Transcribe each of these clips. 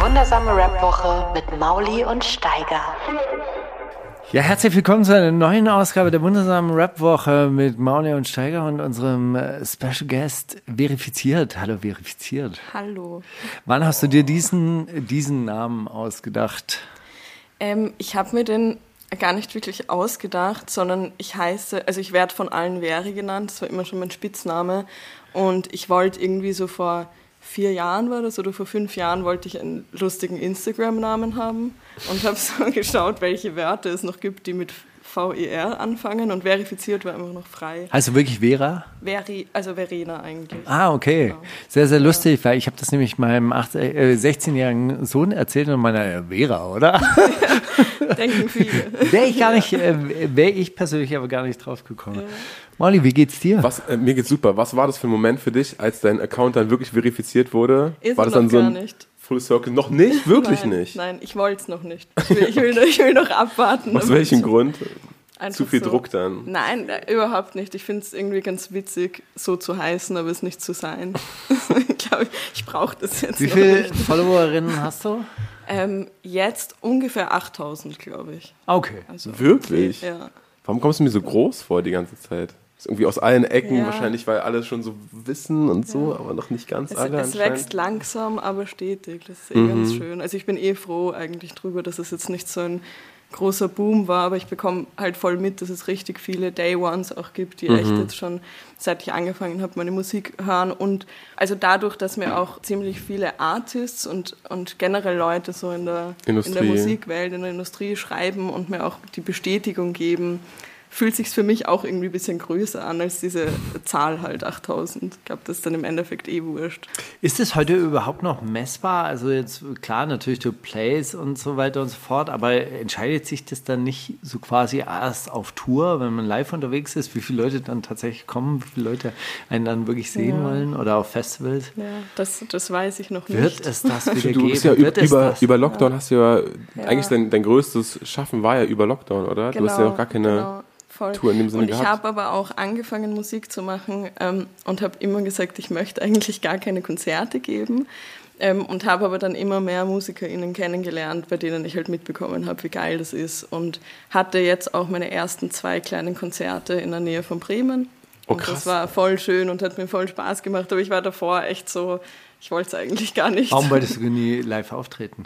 Wundersame Rap-Woche mit Mauli und Steiger. Ja, herzlich willkommen zu einer neuen Ausgabe der wundersamen Rap-Woche mit Mauli und Steiger und unserem äh, Special Guest verifiziert. Hallo, verifiziert. Hallo. Wann hast du dir diesen, diesen Namen ausgedacht? Ähm, ich habe mir den gar nicht wirklich ausgedacht, sondern ich heiße, also ich werde von allen Veri genannt, das war immer schon mein Spitzname. Und ich wollte irgendwie so vor vier Jahren war das oder vor fünf Jahren wollte ich einen lustigen Instagram-Namen haben und habe so geschaut, welche Wörter es noch gibt, die mit VER anfangen und verifiziert war immer noch frei. Also wirklich Vera? Veri, also Verena eigentlich. Ah, okay. Genau. Sehr, sehr lustig, weil ich habe das nämlich meinem äh, 16-jährigen Sohn erzählt und meiner äh, Vera, oder? Denken viele. Wäre ich gar nicht, äh, wäre ich persönlich aber gar nicht drauf gekommen. Ja. Molly, wie geht's dir? Was, äh, mir geht's super. Was war das für ein Moment für dich, als dein Account dann wirklich verifiziert wurde? Ist war das dann so ein nicht. Full Circle? Noch nicht? Wirklich nein, nicht? Nein, ich wollte es noch nicht. Ich will, ich, will, ich will noch abwarten. Aus welchem Grund? Einfach zu viel so. Druck dann? Nein, äh, überhaupt nicht. Ich finde es irgendwie ganz witzig, so zu heißen, aber es nicht zu sein. ich glaube, ich brauche das jetzt Wie viele Followerinnen hast du? Ähm, jetzt ungefähr 8000, glaube ich. Okay. Also, Wirklich? Ja. Warum kommst du mir so groß vor die ganze Zeit? Ist irgendwie aus allen Ecken, Ja. wahrscheinlich, weil alle schon so wissen und so, aber noch nicht ganz Es, alle es wächst langsam, aber stetig. Das ist eh Mhm. ganz schön. Also ich bin eh froh eigentlich drüber, dass es jetzt nicht so ein großer Boom war, aber ich bekomme halt voll mit, dass es richtig viele Day Ones auch gibt, die Mhm. echt jetzt schon, seit ich angefangen habe, meine Musik hören. Und also dadurch, dass mir auch ziemlich viele Artists und, und generell Leute so in der, in der. Musikwelt, in der Industrie schreiben und mir auch die Bestätigung geben, fühlt sich für mich auch irgendwie ein bisschen größer an als diese Zahl halt 8000. Ich glaube, das ist dann im Endeffekt eh wurscht. Ist es heute überhaupt noch messbar? Also jetzt klar, natürlich du Plays und so weiter und so fort, aber entscheidet sich das dann nicht so quasi erst auf Tour, wenn man live unterwegs ist, wie viele Leute dann tatsächlich kommen, wie viele Leute einen dann wirklich sehen Ja. wollen oder auf Festivals? Ja, das, das weiß ich noch Wird nicht. es das wieder Du geben? bist ja Wird über, es über, Lockdown hast du ja, Ja. eigentlich dein, dein größtes Schaffen war ja über Lockdown, oder? du hast ja noch gar keine genau, voll. Tour in dem Sinne Und ich habe aber auch angefangen, Musik zu machen ähm, und habe immer gesagt, ich möchte eigentlich gar keine Konzerte geben. Ähm, und habe aber dann immer mehr MusikerInnen kennengelernt, bei denen ich halt mitbekommen habe, wie geil das ist. Und hatte jetzt auch meine ersten zwei kleinen Konzerte in der Nähe von Bremen. Oh, und das war voll schön und hat mir voll Spaß gemacht. Aber ich war davor echt so, ich wollte es eigentlich gar nicht. Warum wolltest du nie live auftreten?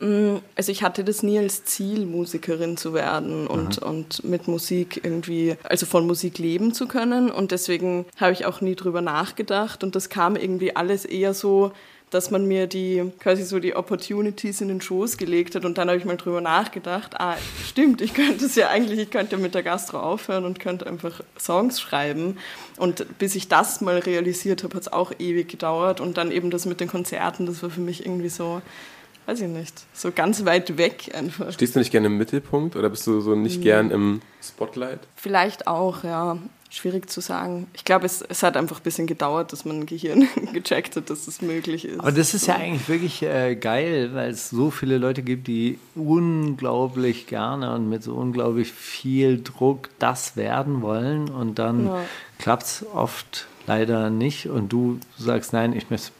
Mm, Also ich hatte das nie als Ziel, Musikerin zu werden und, und mit Musik irgendwie, also von Musik leben zu können. Und deswegen habe ich auch nie drüber nachgedacht. Und das kam irgendwie alles eher so, dass man mir die quasi so die Opportunities in den Schoß gelegt hat. Und dann habe ich mal drüber nachgedacht, ah, stimmt, ich könnte es ja eigentlich, ich könnte mit der Gastro aufhören und könnte einfach Songs schreiben. Und bis ich das mal realisiert habe, hat es auch ewig gedauert. Und dann eben das mit den Konzerten, das war für mich irgendwie so, weiß ich nicht, so ganz weit weg einfach. Stehst du nicht gerne im Mittelpunkt oder bist du so nicht gern im Spotlight? Vielleicht auch, ja. Schwierig zu sagen. Ich glaube, es, es hat einfach ein bisschen gedauert, dass mein Gehirn gecheckt hat, dass das möglich ist. Aber das ist ja eigentlich wirklich äh, geil, weil es so viele Leute gibt, die unglaublich gerne und mit so unglaublich viel Druck das werden wollen und dann Ja. klappt es oft leider nicht und du sagst, nein, ich möchte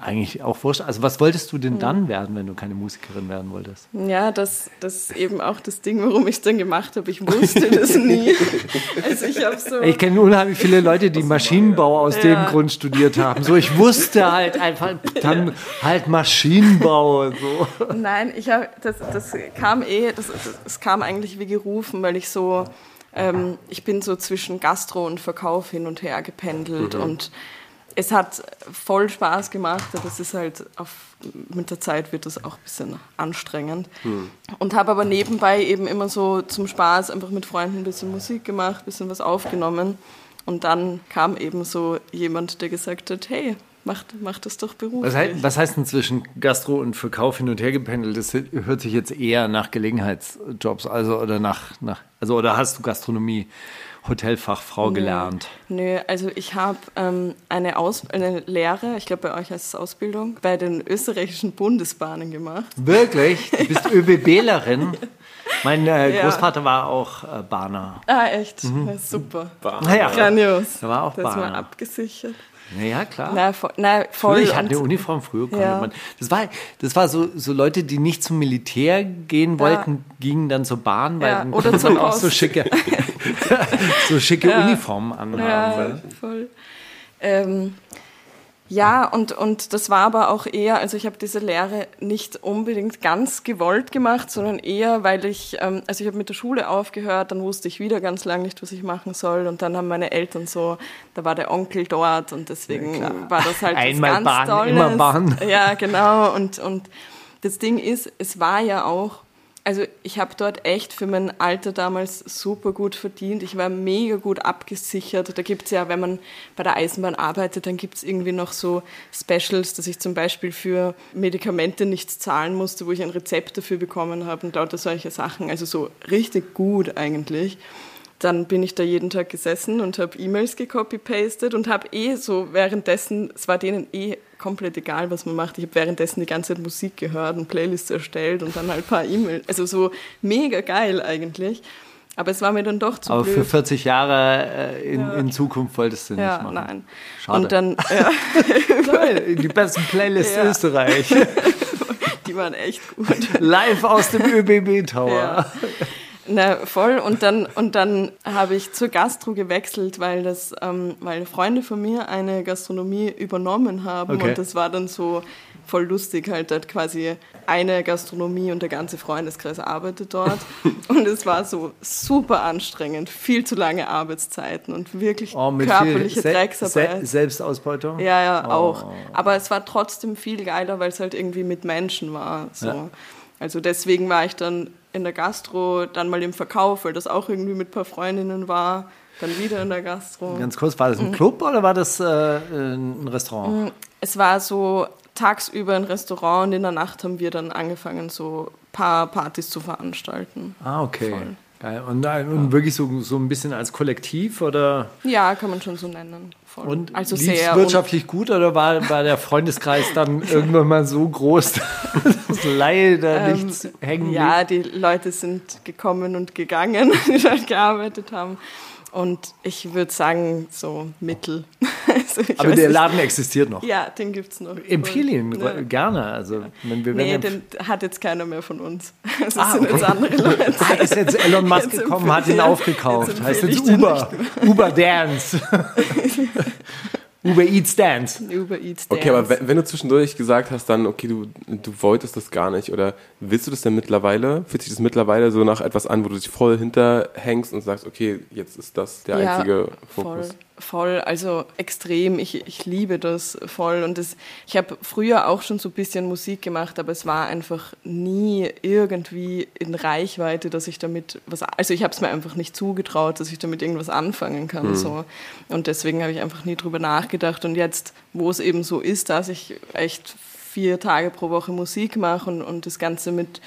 eigentlich auch wurscht. Also was wolltest du denn dann werden, wenn du keine Musikerin werden wolltest? Ja, das, das ist eben auch das Ding, warum ich es dann gemacht habe. Ich wusste das nie. Also ich habe so... Ich kenne unheimlich viele Leute, die Maschinenbau aus dem Ja. Grund studiert haben. So, ich wusste halt einfach dann halt Maschinenbau und so. Nein, ich habe das, das kam eh, das, das, das kam eigentlich wie gerufen, weil ich so, ähm, ich bin so zwischen Gastro und Verkauf hin und her gependelt und es hat voll Spaß gemacht, aber es ist halt auf, mit der Zeit wird das auch ein bisschen anstrengend. Und habe aber nebenbei eben immer so zum Spaß einfach mit Freunden ein bisschen Musik gemacht, ein bisschen was aufgenommen. Und dann kam eben so jemand, der gesagt hat, hey, macht, macht das doch beruflich. Was heißt, was heißt denn zwischen Gastro und Verkauf hin und her gependelt? Das hört sich jetzt eher nach Gelegenheitsjobs, also oder nach, nach also oder hast du Gastronomie, Hotelfachfrau gelernt? Nö, also ich habe ähm, eine, Aus eine Lehre, ich glaube bei euch heißt es Ausbildung, bei den österreichischen Bundesbahnen gemacht. Wirklich? Du bist ÖBBlerin? Mein äh, Ja. Großvater war auch äh, Bahner. Ah, echt? Ja, super. Naja, Grandios. Da war auch Das war Bahner. abgesichert. Naja, klar. Na, voll. Na, voll. ich hatte eine Uniform früher. Ja. man, das war, das war so, so Leute, die nicht zum Militär gehen wollten, gingen dann zur Bahn, weil Ja, dann oder man auch so schicke, so schicke Uniformen anhaben. Ja, voll. Ähm, ja, und, und das war aber auch eher, also ich habe diese Lehre nicht unbedingt ganz gewollt gemacht, sondern eher, weil ich, ähm, also ich habe mit der Schule aufgehört, dann wusste ich wieder ganz lange nicht, was ich machen soll und dann haben meine Eltern so, da war der Onkel dort und deswegen war das halt Einmal was ganz Bahn, Tolles. immer Bahn. Ja, genau und, und das Ding ist, es war ja auch, also ich habe dort echt für mein Alter damals super gut verdient. Ich war mega gut abgesichert. Da gibt's ja, wenn man bei der Eisenbahn arbeitet, dann gibt's irgendwie noch so Specials, dass ich zum Beispiel für Medikamente nichts zahlen musste, wo ich ein Rezept dafür bekommen habe und lauter solche Sachen. Also so richtig gut eigentlich. Dann bin ich da jeden Tag gesessen und habe E-Mails gecopy-pastet und habe eh so währenddessen, es war denen eh komplett egal, was man macht. Ich habe währenddessen die ganze Zeit Musik gehört und Playlists erstellt und dann halt ein paar E-Mails. Also so mega geil eigentlich. Aber es war mir dann doch zu Aber blöd. für 40 Jahre äh, in, in Zukunft wolltest du nicht ja, machen. nein. Schade. Und dann, ja, Geil, die besten Playlists Ja. Österreich. die waren echt gut. Live aus dem ÖBB Tower. Na, voll. Und dann, und dann habe ich zur Gastro gewechselt, weil das, ähm, weil Freunde von mir eine Gastronomie übernommen haben. Okay. Und das war dann so voll lustig, halt, da hat quasi eine Gastronomie und der ganze Freundeskreis arbeitet dort. und es war so super anstrengend, viel zu lange Arbeitszeiten und wirklich Oh, körperliche viel Drecksarbeit. Se Selbstausbeutung? Ja, ja, Oh. auch. Aber es war trotzdem viel geiler, weil es halt irgendwie mit Menschen war. So. Ja. Also deswegen war ich dann in der Gastro, dann mal im Verkauf, weil das auch irgendwie mit ein paar Freundinnen war. Dann wieder in der Gastro. Ganz kurz, war das ein Club oder war das äh, ein Restaurant? Es war so tagsüber ein Restaurant und in der Nacht haben wir dann angefangen, so ein paar Partys zu veranstalten. Ah, okay. Voll. Geil. Und, äh, und wirklich so, so ein bisschen als Kollektiv oder? Ja, kann man schon so nennen. Voll. Und also sehr wirtschaftlich gut oder war, war der Freundeskreis dann irgendwann mal so groß, dass leider Ähm, nichts hängen Ja, blieb? die Leute sind gekommen und gegangen, die dort gearbeitet haben. Und ich würde sagen, so mittel. Also Aber der nicht. Laden existiert noch. Ja, den gibt es noch. Empfehle ihn Ja. gerne. Also, wenn wir Nee, werden den hat jetzt keiner mehr von uns. Also Ah, es sind okay. jetzt andere Leute. Ah, ist jetzt Elon Musk Jetzt gekommen, hat ihn aufgekauft. jetzt heißt jetzt Uber. Uber Dance. Uber Eats Dance. Uber Eats Okay, aber Dance. wenn, wenn du zwischendurch gesagt hast, dann, okay, du, du wolltest das gar nicht oder willst du das denn mittlerweile? Fühlt sich das mittlerweile so nach etwas an, wo du dich voll hinterhängst und sagst, okay, jetzt ist das der Ja, einzige Fokus? voll, also extrem. Ich, ich liebe das voll. Und das, ich habe früher auch schon so ein bisschen Musik gemacht, aber es war einfach nie irgendwie in Reichweite, dass ich damit was. Also ich habe es mir einfach nicht zugetraut, dass ich damit irgendwas anfangen kann. So. Und deswegen habe ich einfach nie drüber nachgedacht. Und jetzt, wo es eben so ist, dass ich echt vier Tage pro Woche Musik mache und, und das Ganze mit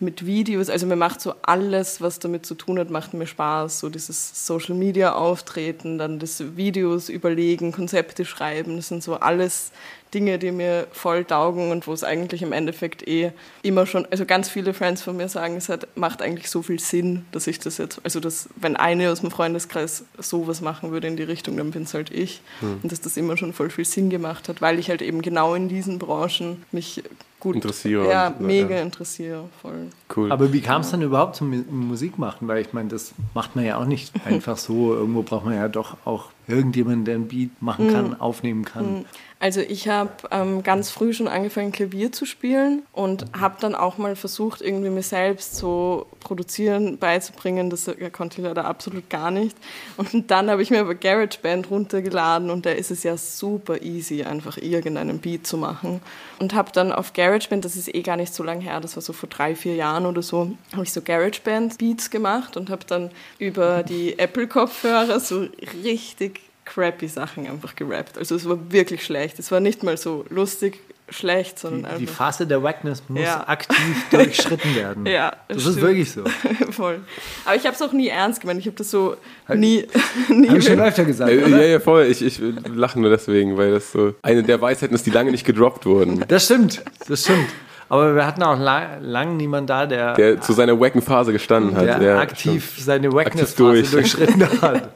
mit Videos, also mir macht so alles, was damit zu tun hat, macht mir Spaß. So dieses Social Media Auftreten, dann das Videos überlegen, Konzepte schreiben, das sind so alles Dinge, die mir voll taugen und wo es eigentlich im Endeffekt eh immer schon, also ganz viele Friends von mir sagen, es hat, macht eigentlich so viel Sinn, dass ich das jetzt, also dass, wenn eine aus dem Freundeskreis sowas machen würde in die Richtung, dann bin es halt ich. Und dass das immer schon voll viel Sinn gemacht hat, weil ich halt eben genau in diesen Branchen mich gut Interessiere Ja, und- mega ja. interessiere, voll. Cool. Aber wie kam es dann überhaupt zum Musik machen? Weil ich meine, das macht man ja auch nicht einfach so. Irgendwo braucht man ja doch auch irgendjemanden, der ein Beat machen kann, aufnehmen kann. Also ich habe ähm, ganz früh schon angefangen, Klavier zu spielen und habe dann auch mal versucht, irgendwie mir selbst so produzieren beizubringen. Das konnte ich leider absolut gar nicht. Und dann habe ich mir aber GarageBand runtergeladen und da ist es ja super easy, einfach irgendeinen Beat zu machen. Und habe dann auf GarageBand, das ist eh gar nicht so lange her, das war so vor drei, vier Jahren oder so, habe ich so GarageBand-Beats gemacht und habe dann über die Apple-Kopfhörer so richtig crappy Sachen einfach gerappt. Also es war wirklich schlecht. Es war nicht mal so lustig schlecht, sondern Die, einfach. die Phase der Wackness muss Ja. aktiv durchschritten werden. Ja, das stimmt. ist wirklich so. Voll. Aber ich habe es auch nie ernst gemeint. Ich habe das so nie. nie Habe ich schon öfter gesagt, Äh, ja, ja, voll. Ich, ich lache nur deswegen, weil das so eine der Weisheiten ist, die lange nicht gedroppt wurden. Das stimmt, das stimmt. Aber wir hatten auch lang, lang niemand da, der, Der zu seiner wacken Phase gestanden hat. der ja, aktiv seine Wackness-Phase durch. durchschritten hat.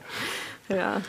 Ja.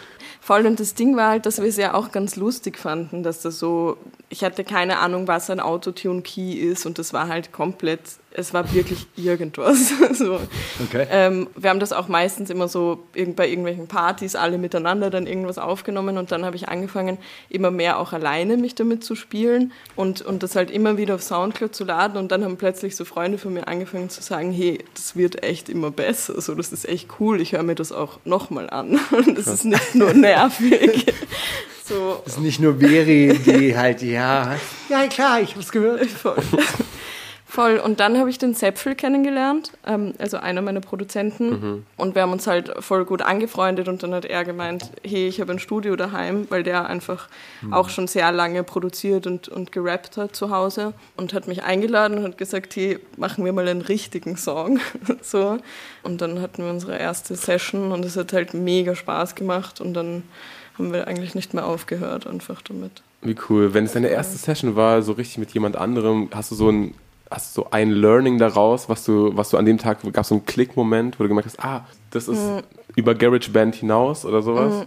Voll und das Ding war halt, dass wir es ja auch ganz lustig fanden, dass das so, ich hatte keine Ahnung, was ein Autotune-Key ist und das war halt komplett, es war wirklich irgendwas. so. Okay. ähm, wir haben das auch meistens immer so irgend- bei irgendwelchen Partys alle miteinander dann irgendwas aufgenommen und dann habe ich angefangen, immer mehr auch alleine mich damit zu spielen und, und das halt immer wieder auf Soundcloud zu laden und dann haben plötzlich so Freunde von mir angefangen zu sagen, hey, das wird echt immer besser, so das ist echt cool, ich höre mir das auch nochmal an und das ist nicht nur nervig. So, Das ist nicht nur Veri, die halt, ja, ja klar, ich hab's gehört. Voll. Voll. Und dann habe ich den Sepfel kennengelernt, ähm, also einer meiner Produzenten. Und wir haben uns halt voll gut angefreundet und dann hat er gemeint, hey, ich habe ein Studio daheim, weil der einfach auch schon sehr lange produziert und, und gerappt hat zu Hause und hat mich eingeladen und hat gesagt, hey, machen wir mal einen richtigen Song. so. Und dann hatten wir unsere erste Session und es hat halt mega Spaß gemacht und dann haben wir eigentlich nicht mehr aufgehört einfach damit. Wie cool. Wenn es deine erste Session war, so richtig mit jemand anderem, hast du so ein, hast du so ein Learning daraus, was du, was du an dem Tag, gab es so einen Klick-Moment, wo du gemerkt hast, ah, das ist über GarageBand hinaus oder sowas?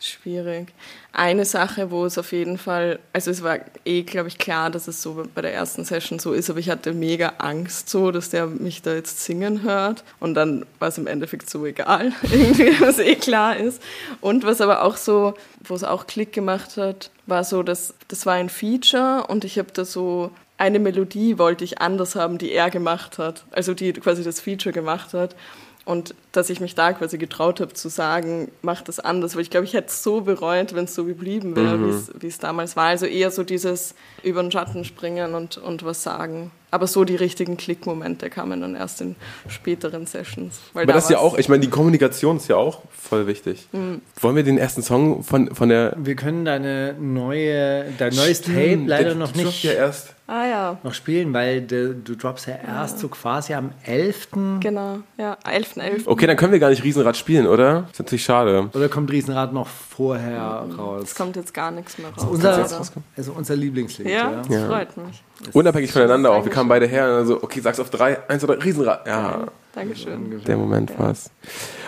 Schwierig. Eine Sache, wo es auf jeden Fall, also es war eh, glaube ich, klar, dass es so bei der ersten Session so ist, aber ich hatte mega Angst so, dass der mich da jetzt singen hört und dann war es im Endeffekt so egal, irgendwie, was eh klar ist. Und was aber auch so, wo es auch Klick gemacht hat, war so, dass das war ein Feature und ich habe da so eine Melodie wollte ich anders haben, die er gemacht hat, also die quasi das Feature gemacht hat. Und dass ich mich da quasi getraut habe zu sagen, mach das anders, weil ich glaube, ich hätte es so bereut, wenn es so geblieben wäre, Mhm. wie es damals war. Also eher so dieses über den Schatten springen und, und was sagen. Aber so die richtigen Klickmomente kamen dann erst in späteren Sessions. Weil Aber da das ist ja auch, ich meine, die Kommunikation ist ja auch voll wichtig. Mhm. Wollen wir den ersten Song von, von der. Wir können deine neue, dein neues Tape leider der noch nicht Ja erst. Ah ja, noch spielen, weil de, du droppst ja erst so quasi am 11. genau. Ja, 11.11. Okay, dann können wir gar nicht Riesenrad spielen, oder? Ist natürlich schade. Oder kommt Riesenrad noch vorher raus? Es kommt jetzt gar nichts mehr raus. Unser, also unser Lieblingslied. ja, Ja. das Ja. freut mich. Unabhängig voneinander auch. Wir kamen beide her und dann so, okay, sag's auf drei, eins oder Riesenrad. Ja, Dankeschön. der Moment war's.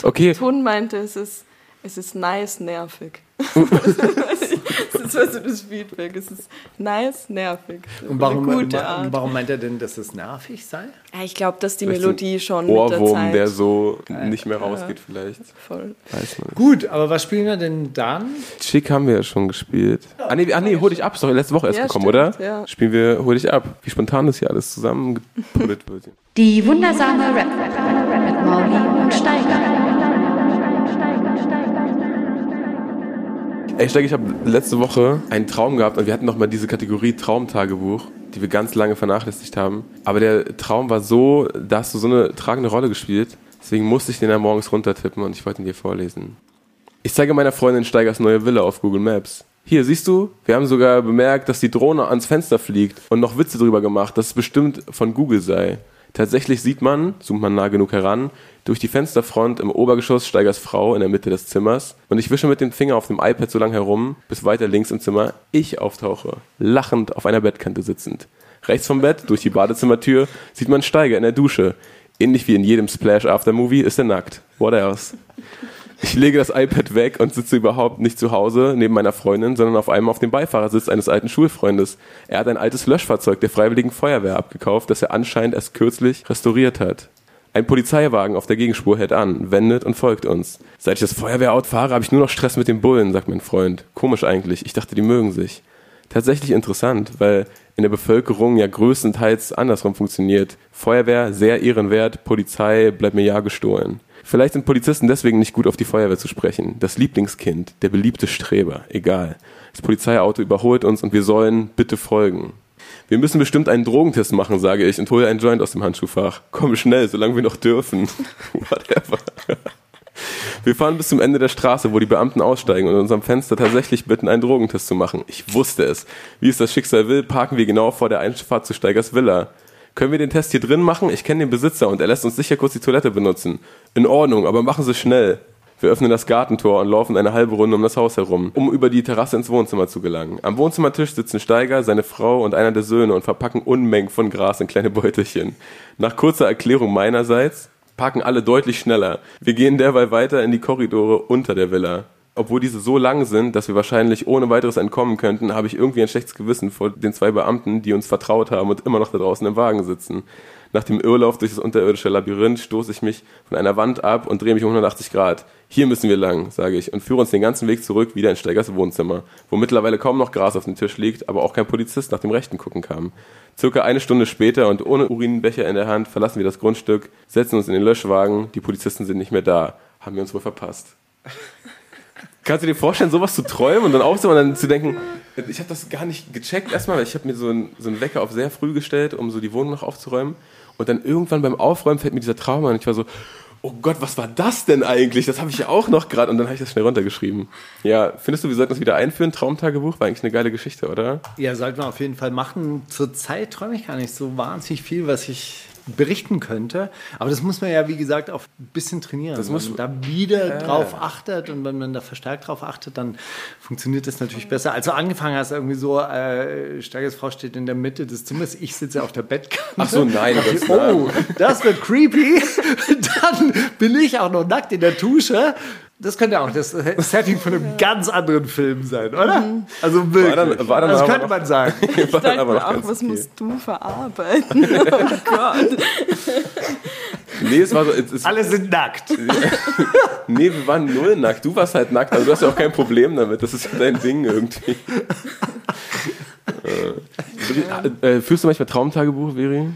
Okay, Ton meinte, es ist, es ist nice nervig. das war so das Feedback. Es ist nice nervig. Und warum, warum meint er denn, dass es nervig sei? Ja, ich glaube, dass die Vielleicht Melodie schon mit der Ohrwurm, Zeit der so nicht mehr rausgeht vielleicht. voll. Weiß man. Gut, aber was spielen wir denn dann? Chick haben wir ja schon gespielt. Ah nee, ah, nee hol dich ab. Ist doch letzte Woche erst Ja, gekommen, stimmt, oder? ja. Spielen wir Hol dich ab. Wie spontan das hier alles zusammengepuddelt wird. Die wundersame Rap mit Mauli und Steiger. Ey, Steig, ich habe letzte Woche einen Traum gehabt und wir hatten noch mal diese Kategorie Traumtagebuch, die wir ganz lange vernachlässigt haben. Aber der Traum war so, da hast du so eine tragende Rolle gespielt. Deswegen musste ich den dann morgens runtertippen und ich wollte ihn dir vorlesen. Ich zeige meiner Freundin Steigers neue Villa auf Google Maps. Hier, siehst du? Wir haben sogar bemerkt, dass die Drohne ans Fenster fliegt und noch Witze drüber gemacht, dass es bestimmt von Google sei. Tatsächlich sieht man, zoomt man nah genug heran, durch die Fensterfront im Obergeschoss Steigers Frau in der Mitte des Zimmers und ich wische mit dem Finger auf dem iPad so lang herum, bis weiter links im Zimmer ich auftauche, lachend auf einer Bettkante sitzend. Rechts vom Bett, durch die Badezimmertür, sieht man Steiger in der Dusche. Ähnlich wie in jedem Splash After Movie ist er nackt. What else? Ich lege das iPad weg und sitze überhaupt nicht zu Hause neben meiner Freundin, sondern auf einem auf dem Beifahrersitz eines alten Schulfreundes. Er hat ein altes Löschfahrzeug der Freiwilligen Feuerwehr abgekauft, das er anscheinend erst kürzlich restauriert hat. Ein Polizeiwagen auf der Gegenspur hält an, wendet und folgt uns. Seit ich das Feuerwehrauto fahre, habe ich nur noch Stress mit den Bullen, sagt mein Freund. Komisch eigentlich, ich dachte, die mögen sich. Tatsächlich interessant, weil in der Bevölkerung ja größtenteils andersrum funktioniert. Feuerwehr sehr ehrenwert, Polizei bleibt mir ja gestohlen. Vielleicht sind Polizisten deswegen nicht gut auf die Feuerwehr zu sprechen. Das Lieblingskind, der beliebte Streber, egal. Das Polizeiauto überholt uns und wir sollen bitte folgen. Wir müssen bestimmt einen Drogentest machen, sage ich und hole einen Joint aus dem Handschuhfach. Komm schnell, solange wir noch dürfen. Whatever. Wir fahren bis zum Ende der Straße, wo die Beamten aussteigen und in unserem Fenster tatsächlich bitten, einen Drogentest zu machen. Ich wusste es. Wie es das Schicksal will, parken wir genau vor der Einfahrt zu Steigers Villa. Können wir den Test hier drin machen? Ich kenne den Besitzer und er lässt uns sicher kurz die Toilette benutzen. In Ordnung, aber machen Sie schnell. Wir öffnen das Gartentor und laufen eine halbe Runde um das Haus herum, um über die Terrasse ins Wohnzimmer zu gelangen. Am Wohnzimmertisch sitzen Steiger, seine Frau und einer der Söhne und verpacken Unmengen von Gras in kleine Beutelchen. Nach kurzer Erklärung meinerseits parken alle deutlich schneller. Wir gehen derweil weiter in die Korridore unter der Villa. Obwohl diese so lang sind, dass wir wahrscheinlich ohne weiteres entkommen könnten, habe ich irgendwie ein schlechtes Gewissen vor den zwei Beamten, die uns vertraut haben und immer noch da draußen im Wagen sitzen. Nach dem Irrlauf durch das unterirdische Labyrinth stoße ich mich von einer Wand ab und drehe mich um 180 Grad. Hier müssen wir lang, sage ich, und führe uns den ganzen Weg zurück wieder in Steigers Wohnzimmer, wo mittlerweile kaum noch Gras auf dem Tisch liegt, aber auch kein Polizist nach dem Rechten gucken kam. Circa eine Stunde später und ohne Urinbecher in der Hand verlassen wir das Grundstück, setzen uns in den Löschwagen, die Polizisten sind nicht mehr da. Haben wir uns wohl verpasst. Kannst du dir vorstellen, sowas zu träumen und dann aufzuwachen und dann zu denken, ich habe das gar nicht gecheckt erstmal, weil ich habe mir so einen, so einen Wecker auf sehr früh gestellt, um so die Wohnung noch aufzuräumen. Und dann irgendwann beim Aufräumen fällt mir dieser Traum an und ich war so, oh Gott, was war das denn eigentlich? Das habe ich ja auch noch gerade. Und dann habe ich das schnell runtergeschrieben. Ja, findest du, wir sollten das wieder einführen? Traumtagebuch war eigentlich eine geile Geschichte, oder? Ja, sollten wir auf jeden Fall machen. Zurzeit träume ich gar nicht so wahnsinnig viel, was ich berichten könnte. Aber das muss man ja, wie gesagt, auch ein bisschen trainieren. Das muss- wenn man da wieder Äh. drauf achtet und wenn man da verstärkt drauf achtet, dann funktioniert das natürlich besser. Also angefangen hast irgendwie so, äh, Steigers Frau steht in der Mitte des Zimmers, ich sitze auf der Bettkante. Ach so, nein, das- oh, das wird creepy. Dann bin ich auch noch nackt in der Dusche. Das könnte auch das Setting von einem ganz anderen Film sein, oder? Also wirklich. dann- war dann das aber könnte man sagen. War Ich dann dachte aber auch, ganz was okay. musst du verarbeiten? Oh Gott. Nee, es war so, es, es, Alle sind nackt. nee, wir waren null nackt. Du warst halt nackt, aber du hast ja auch kein Problem damit. Das ist ja dein Ding irgendwie. Äh, äh, führst du manchmal Traumtagebuch, Veri?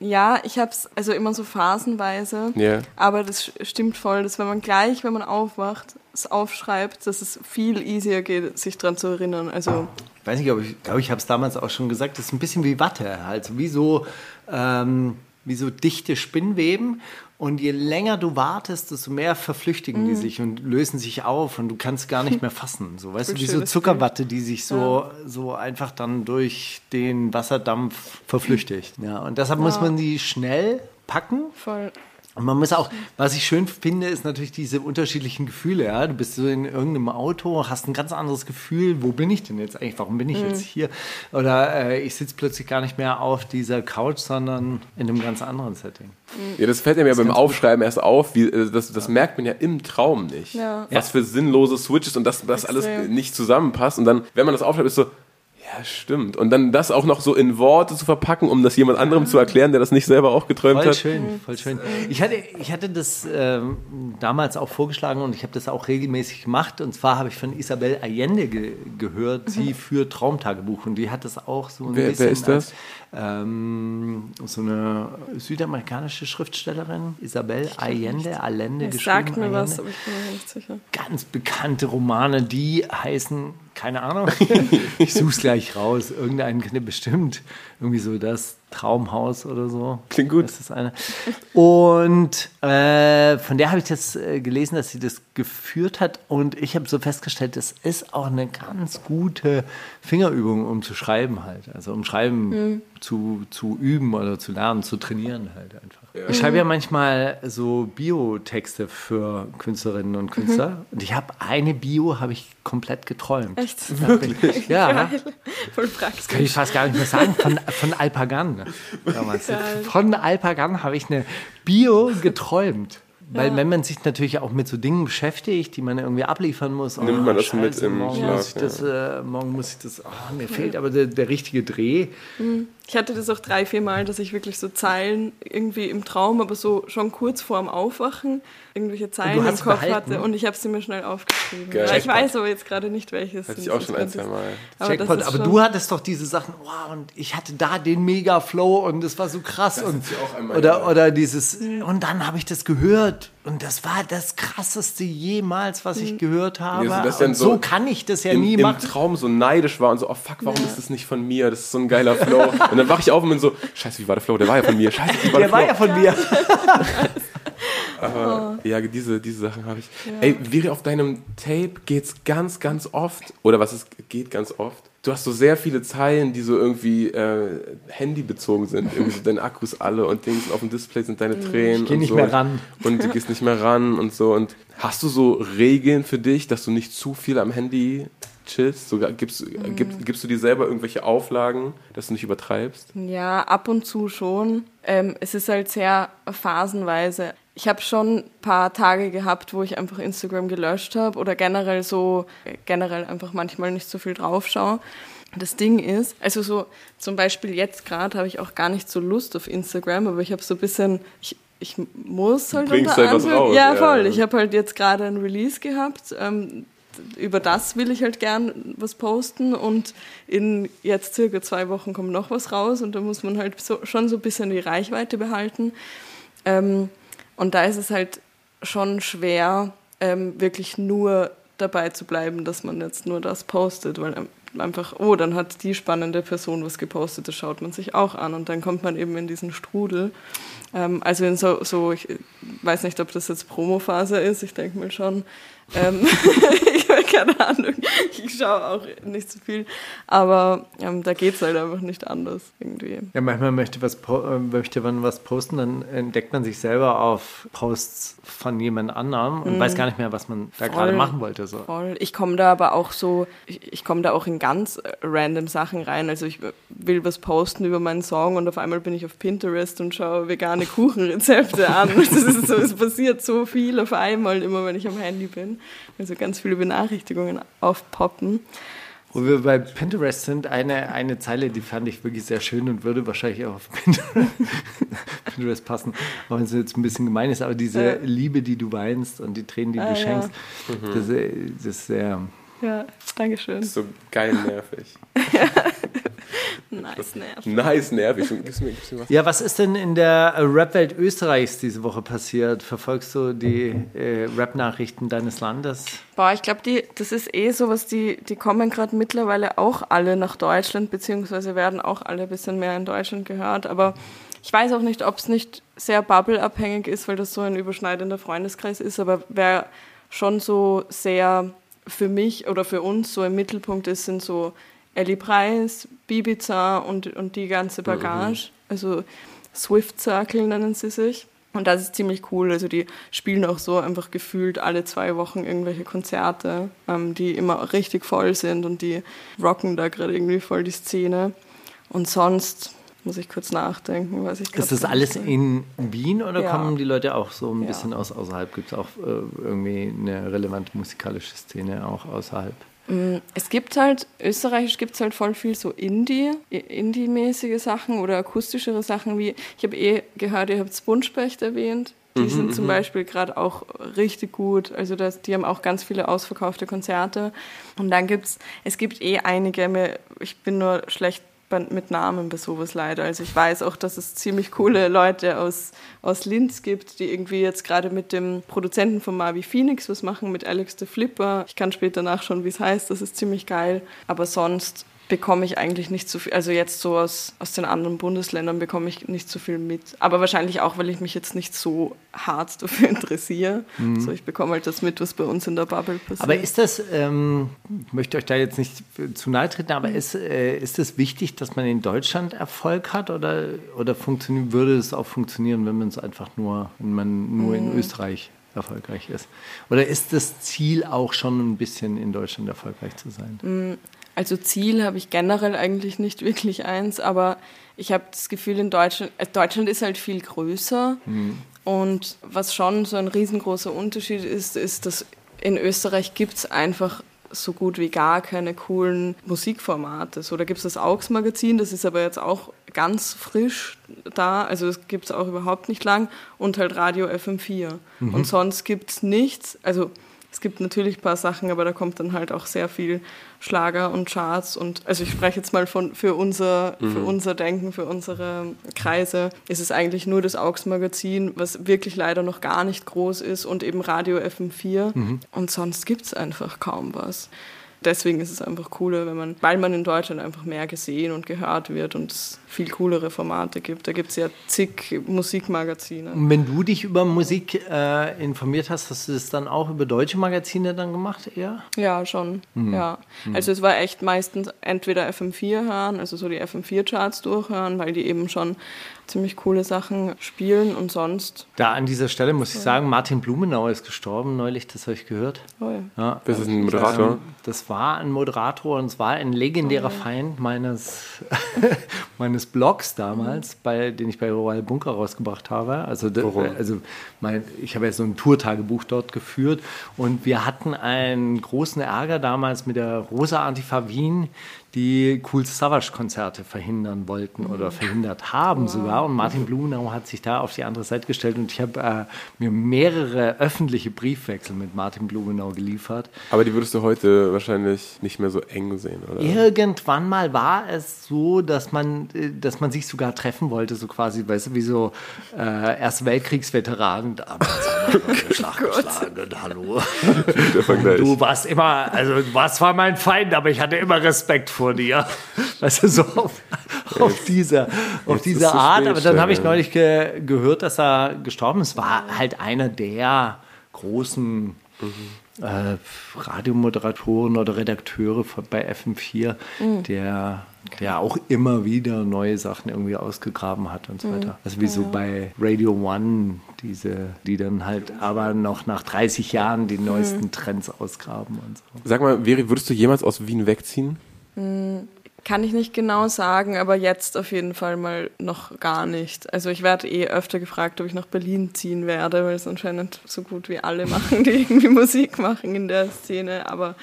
Ja, ich hab's also immer so phasenweise. Ja. Aber das stimmt voll, dass wenn man gleich, wenn man aufwacht, es aufschreibt, dass es viel easier geht, sich dran zu erinnern. Also Ich weiß nicht, ob ich glaube, ich habe es damals auch schon gesagt, das ist ein bisschen wie Watte, also wie so, ähm, wie so dichte Spinnweben. Und je länger du wartest, desto mehr verflüchtigen die sich und lösen sich auf und du kannst gar nicht mehr fassen. So, weißt du, wie so Zuckerwatte, die sich so, so einfach dann durch den Wasserdampf verflüchtigt. Ja, und deshalb muss man die schnell packen voll. Und man muss auch, was ich schön finde, ist natürlich diese unterschiedlichen Gefühle. Ja? Du bist so in irgendeinem Auto, hast ein ganz anderes Gefühl. Wo bin ich denn jetzt eigentlich? Warum bin ich jetzt hier? Oder äh, ich sitze plötzlich gar nicht mehr auf dieser Couch, sondern in einem ganz anderen Setting. Ja, das fällt einem ja beim Aufschreiben erst auf. Wie, äh, das, das merkt man ja im Traum nicht. Ja. Was für sinnlose Switches und dass das alles nicht zusammenpasst. Und dann, wenn man das aufschreibt, ist so, ja, stimmt. Und dann das auch noch so in Worte zu verpacken, um das jemand anderem zu erklären, der das nicht selber auch geträumt Voll hat. schön, voll schön. Ich hatte, ich hatte das ähm, damals auch vorgeschlagen und ich habe das auch regelmäßig gemacht. Und zwar habe ich von Isabel Allende ge gehört, sie führt Traumtagebuch und die hat das auch so ein Wer- wer bisschen ist das? als ähm, so eine südamerikanische Schriftstellerin, Isabel Allende, Allende Das geschrieben. sagt mir was, Allende. aber ich bin mir nicht sicher. Ganz bekannte Romane, die heißen, keine Ahnung, ich suche es gleich raus, irgendeinen bestimmt, irgendwie so das Traumhaus oder so. Klingt gut. Das ist eine. Und äh, von der habe ich das äh, gelesen, dass sie das geführt hat. Und ich habe so festgestellt, das ist auch eine ganz gute Fingerübung, um zu schreiben halt. Also um Schreiben zu, zu üben oder zu lernen, zu trainieren halt einfach. Ich schreibe ja manchmal so Biotexte für Künstlerinnen und Künstler. Und ich habe eine Bio habe ich komplett geträumt. Echt? Wirklich? Ja. Geil. Voll praktisch. Kann ich fast gar nicht mehr sagen, von, von Alpagan. Damals. Von Alpagan habe ich eine Bio geträumt. Weil wenn man sich natürlich auch mit so Dingen beschäftigt, die man irgendwie abliefern muss, Nimmt oh, man das mit Scheiße, im morgen Schlaf, muss ich das, äh, morgen muss ich das, oh, mir fehlt aber der, der richtige Dreh. Ich hatte das auch drei, vier Mal, dass ich wirklich so Zeilen irgendwie im Traum, aber so schon kurz vorm Aufwachen irgendwelche Zeilen im Kopf behalten? hatte und ich habe sie mir schnell aufgeschrieben. Geil. Ja, ich weiß aber jetzt gerade nicht, welches. Hatte ich sind. auch schon ein, Das zwei Mal. Aber, das ist aber du hattest doch diese Sachen, wow, und ich hatte da den Mega-Flow und das war so krass. und, hat sie auch einmal oder, oder dieses, und dann habe ich das gehört und das war das krasseste jemals, was ich gehört habe. Ja, so, so so kann ich das ja Im, nie im machen. Traum so neidisch war und so, oh fuck, warum ist das nicht von mir? Das ist so ein geiler Flow. Und dann wache ich auf und bin so, scheiße, wie war der Flow? Der war ja von mir. Scheiße, wie war der, Der war Flow? ja von mir. Aber ja, diese, diese Sachen habe ich. Ey, Viri, auf deinem Tape geht's ganz, ganz oft, oder was ist, geht ganz oft. Du hast so sehr viele Zeilen, die so irgendwie äh, handybezogen sind. Irgendwie so deine Akkus alle und Dings auf dem Display sind deine Tränen. Ich geh und nicht so. mehr ran. Und du gehst nicht mehr ran und so. Und hast du so Regeln für dich, dass du nicht zu viel am Handy chillst? Sogar gibst, gib, gibst du dir selber irgendwelche Auflagen, dass du nicht übertreibst? Ja, ab und zu schon. Ähm, es ist halt sehr phasenweise. Ich habe schon ein paar Tage gehabt, wo ich einfach Instagram gelöscht habe oder generell so, generell einfach manchmal nicht so viel drauf schaue. Das Ding ist, also so zum Beispiel jetzt gerade habe ich auch gar nicht so Lust auf Instagram, aber ich habe so ein bisschen, ich, ich muss halt bringst unter halt was raus, Ja, ja. voll. Ich habe halt jetzt gerade ein Release gehabt. Ähm, über das will ich halt gern was posten und in jetzt circa zwei Wochen kommt noch was raus und da muss man halt so, schon so ein bisschen die Reichweite behalten. Ähm, und da ist es halt schon schwer, ähm, wirklich nur dabei zu bleiben, dass man jetzt nur das postet, weil ähm, einfach, oh, dann hat die spannende Person was gepostet, das schaut man sich auch an und dann kommt man eben in diesen Strudel. Ähm, also in so, so, ich weiß nicht, ob das jetzt Promophase ist, ich denke mal schon. Ähm, ich habe keine Ahnung, ich schaue auch nicht so viel, aber ähm, da geht es halt einfach nicht anders irgendwie. Ja, manchmal möchte, was, äh, möchte man was posten, dann entdeckt man sich selber auf Posts von jemand anderem und weiß gar nicht mehr, was man da gerade machen wollte. So. Voll. Ich komme da aber auch so, ich, ich komme da auch in ganz äh, random Sachen rein. Also ich will was posten über meinen Song und auf einmal bin ich auf Pinterest und schaue vegane Kuchenrezepte an. Das so, es passiert so viel auf einmal, immer wenn ich am Handy bin. Also ganz viele Benachrichtigungen aufpoppen. Wo wir bei Pinterest sind, eine, eine Zeile, die fand ich wirklich sehr schön und würde wahrscheinlich auch auf Pinterest, Pinterest passen, auch wenn es jetzt ein bisschen gemein ist, aber diese Ja. Liebe, die du weinst und die Tränen, die Ah, du ja. schenkst, das, äh, das ist sehr... Ja, Dankeschön. So geil nervig. Nice, nervt. Nice nervig. Gib's mir, gib's mir was. Ja, was ist denn in der Rap-Welt Österreichs diese Woche passiert? Verfolgst du die äh, Rap-Nachrichten deines Landes? Boah, ich glaube, die, das ist eh sowas, die, die kommen gerade mittlerweile auch alle nach Deutschland, beziehungsweise werden auch alle ein bisschen mehr in Deutschland gehört. Aber ich weiß auch nicht, ob es nicht sehr bubble-abhängig ist, weil das so ein überschneidender Freundeskreis ist. Aber wer schon so sehr für mich oder für uns so im Mittelpunkt ist, sind so Ellie Preis, Bibiza und, und die ganze Bagage. Also Swift Circle nennen sie sich. Und das ist ziemlich cool. Also die spielen auch so einfach gefühlt alle zwei Wochen irgendwelche Konzerte, ähm, die immer richtig voll sind und die rocken da gerade irgendwie voll die Szene. Und sonst muss ich kurz nachdenken, was ich Ist das alles in Wien oder Ja. kommen die Leute auch so ein Ja. bisschen aus außerhalb? Gibt es auch äh, irgendwie eine relevante musikalische Szene auch außerhalb? Es gibt halt, österreichisch gibt es halt voll viel so Indie, Indie-mäßige Sachen oder akustischere Sachen wie, ich habe eh gehört, ihr habt Spunspecht erwähnt. Die sind zum Beispiel gerade auch richtig gut. Also das, die haben auch ganz viele ausverkaufte Konzerte. Und dann gibt's, es gibt eh einige, ich bin nur schlecht mit Namen bei sowas leider. Also ich weiß auch, dass es ziemlich coole Leute aus, aus Linz gibt, die irgendwie jetzt gerade mit dem Produzenten von Marvi Phoenix was machen, mit Alex the Flipper. Ich kann später nachschauen, wie es heißt, das ist ziemlich geil. Aber sonst bekomme ich eigentlich nicht so viel, also jetzt so aus, aus den anderen Bundesländern bekomme ich nicht so viel mit. Aber wahrscheinlich auch, weil ich mich jetzt nicht so hart dafür interessiere. So, ich bekomme halt das mit, was bei uns in der Bubble passiert. Aber ist das, ähm, ich möchte euch da jetzt nicht zu nahe treten, aber Mhm. ist, äh, ist es wichtig, dass man in Deutschland Erfolg hat oder, oder würde es auch funktionieren, wenn man es einfach nur, wenn man nur Mhm. in Österreich erfolgreich ist? Oder ist das Ziel auch schon ein bisschen in Deutschland erfolgreich zu sein? Mhm. Also Ziel habe ich generell eigentlich nicht wirklich eins, aber ich habe das Gefühl, in Deutschland, äh, Deutschland ist halt viel größer. Und was schon so ein riesengroßer Unterschied ist, ist, dass in Österreich gibt es einfach so gut wie gar keine coolen Musikformate. So, da gibt es das Augs-Magazin, das ist aber jetzt auch ganz frisch da, also das gibt es auch überhaupt nicht lang. Und halt Radio FM4. Und sonst gibt es nichts, also es gibt natürlich ein paar Sachen, aber da kommt dann halt auch sehr viel Schlager und Charts und also ich spreche jetzt mal von für unser für unser Denken, für unsere Kreise ist es eigentlich nur das Augs Magazin, was wirklich leider noch gar nicht groß ist und eben Radio FM4 und sonst gibt es einfach kaum was. Deswegen ist es einfach cooler, wenn man, weil man in Deutschland einfach mehr gesehen und gehört wird und es viel coolere Formate gibt. Da gibt es ja zig Musikmagazine. Und wenn du dich über Musik äh, informiert hast, hast du das dann auch über deutsche Magazine dann gemacht eher? Ja, schon. Ja. Also es war echt meistens entweder FM4 hören, also so die FM4-Charts durchhören, weil die eben schon ziemlich coole Sachen spielen und sonst. Da an dieser Stelle muss ich sagen, Martin Blumenau ist gestorben neulich, das habe ich gehört. Oh ja. Ja, Das ist ein Moderator. Ähm, das war ein Moderator und es war ein legendärer Feind meines, meines Blogs damals, bei, den ich bei Royal Bunker rausgebracht habe. Also, Warum? also mein, ich habe ja so ein Tourtagebuch dort geführt und wir hatten einen großen Ärger damals mit der Rosa Antifa Wien, die Cool Savage Konzerte verhindern wollten oder verhindert haben sogar. Und Martin Blumenau hat sich da auf die andere Seite gestellt und ich habe äh, mir mehrere öffentliche Briefwechsel mit Martin Blumenau geliefert. Aber die würdest du heute wahrscheinlich nicht mehr so eng sehen, oder? Irgendwann mal war es so, dass man, äh, dass man sich sogar treffen wollte, so quasi, weißt du, wie so äh, Erste Weltkriegsveteranen. Damals haben wir geschlagen, hallo. Der Vergleich. Du warst immer, also du warst zwar mein Feind, aber ich hatte immer Respekt vor dir. Weißt du, so auf, auf diese, auf jetzt diese ist zu Art. Aber dann habe ich neulich ge gehört, dass er gestorben ist. War halt einer der großen äh, Radiomoderatoren oder Redakteure von, bei FM4, der, der auch immer wieder neue Sachen irgendwie ausgegraben hat und so weiter. Also wie so bei Radio One, diese, die dann halt aber noch nach 30 Jahren die neuesten Trends ausgraben und so. Sag mal, Veri, würdest du jemals aus Wien wegziehen? Kann ich nicht genau sagen, aber jetzt auf jeden Fall mal noch gar nicht. Also ich werde eh öfter gefragt, ob ich nach Berlin ziehen werde, weil es anscheinend so gut wie alle machen, die irgendwie Musik machen in der Szene. Aber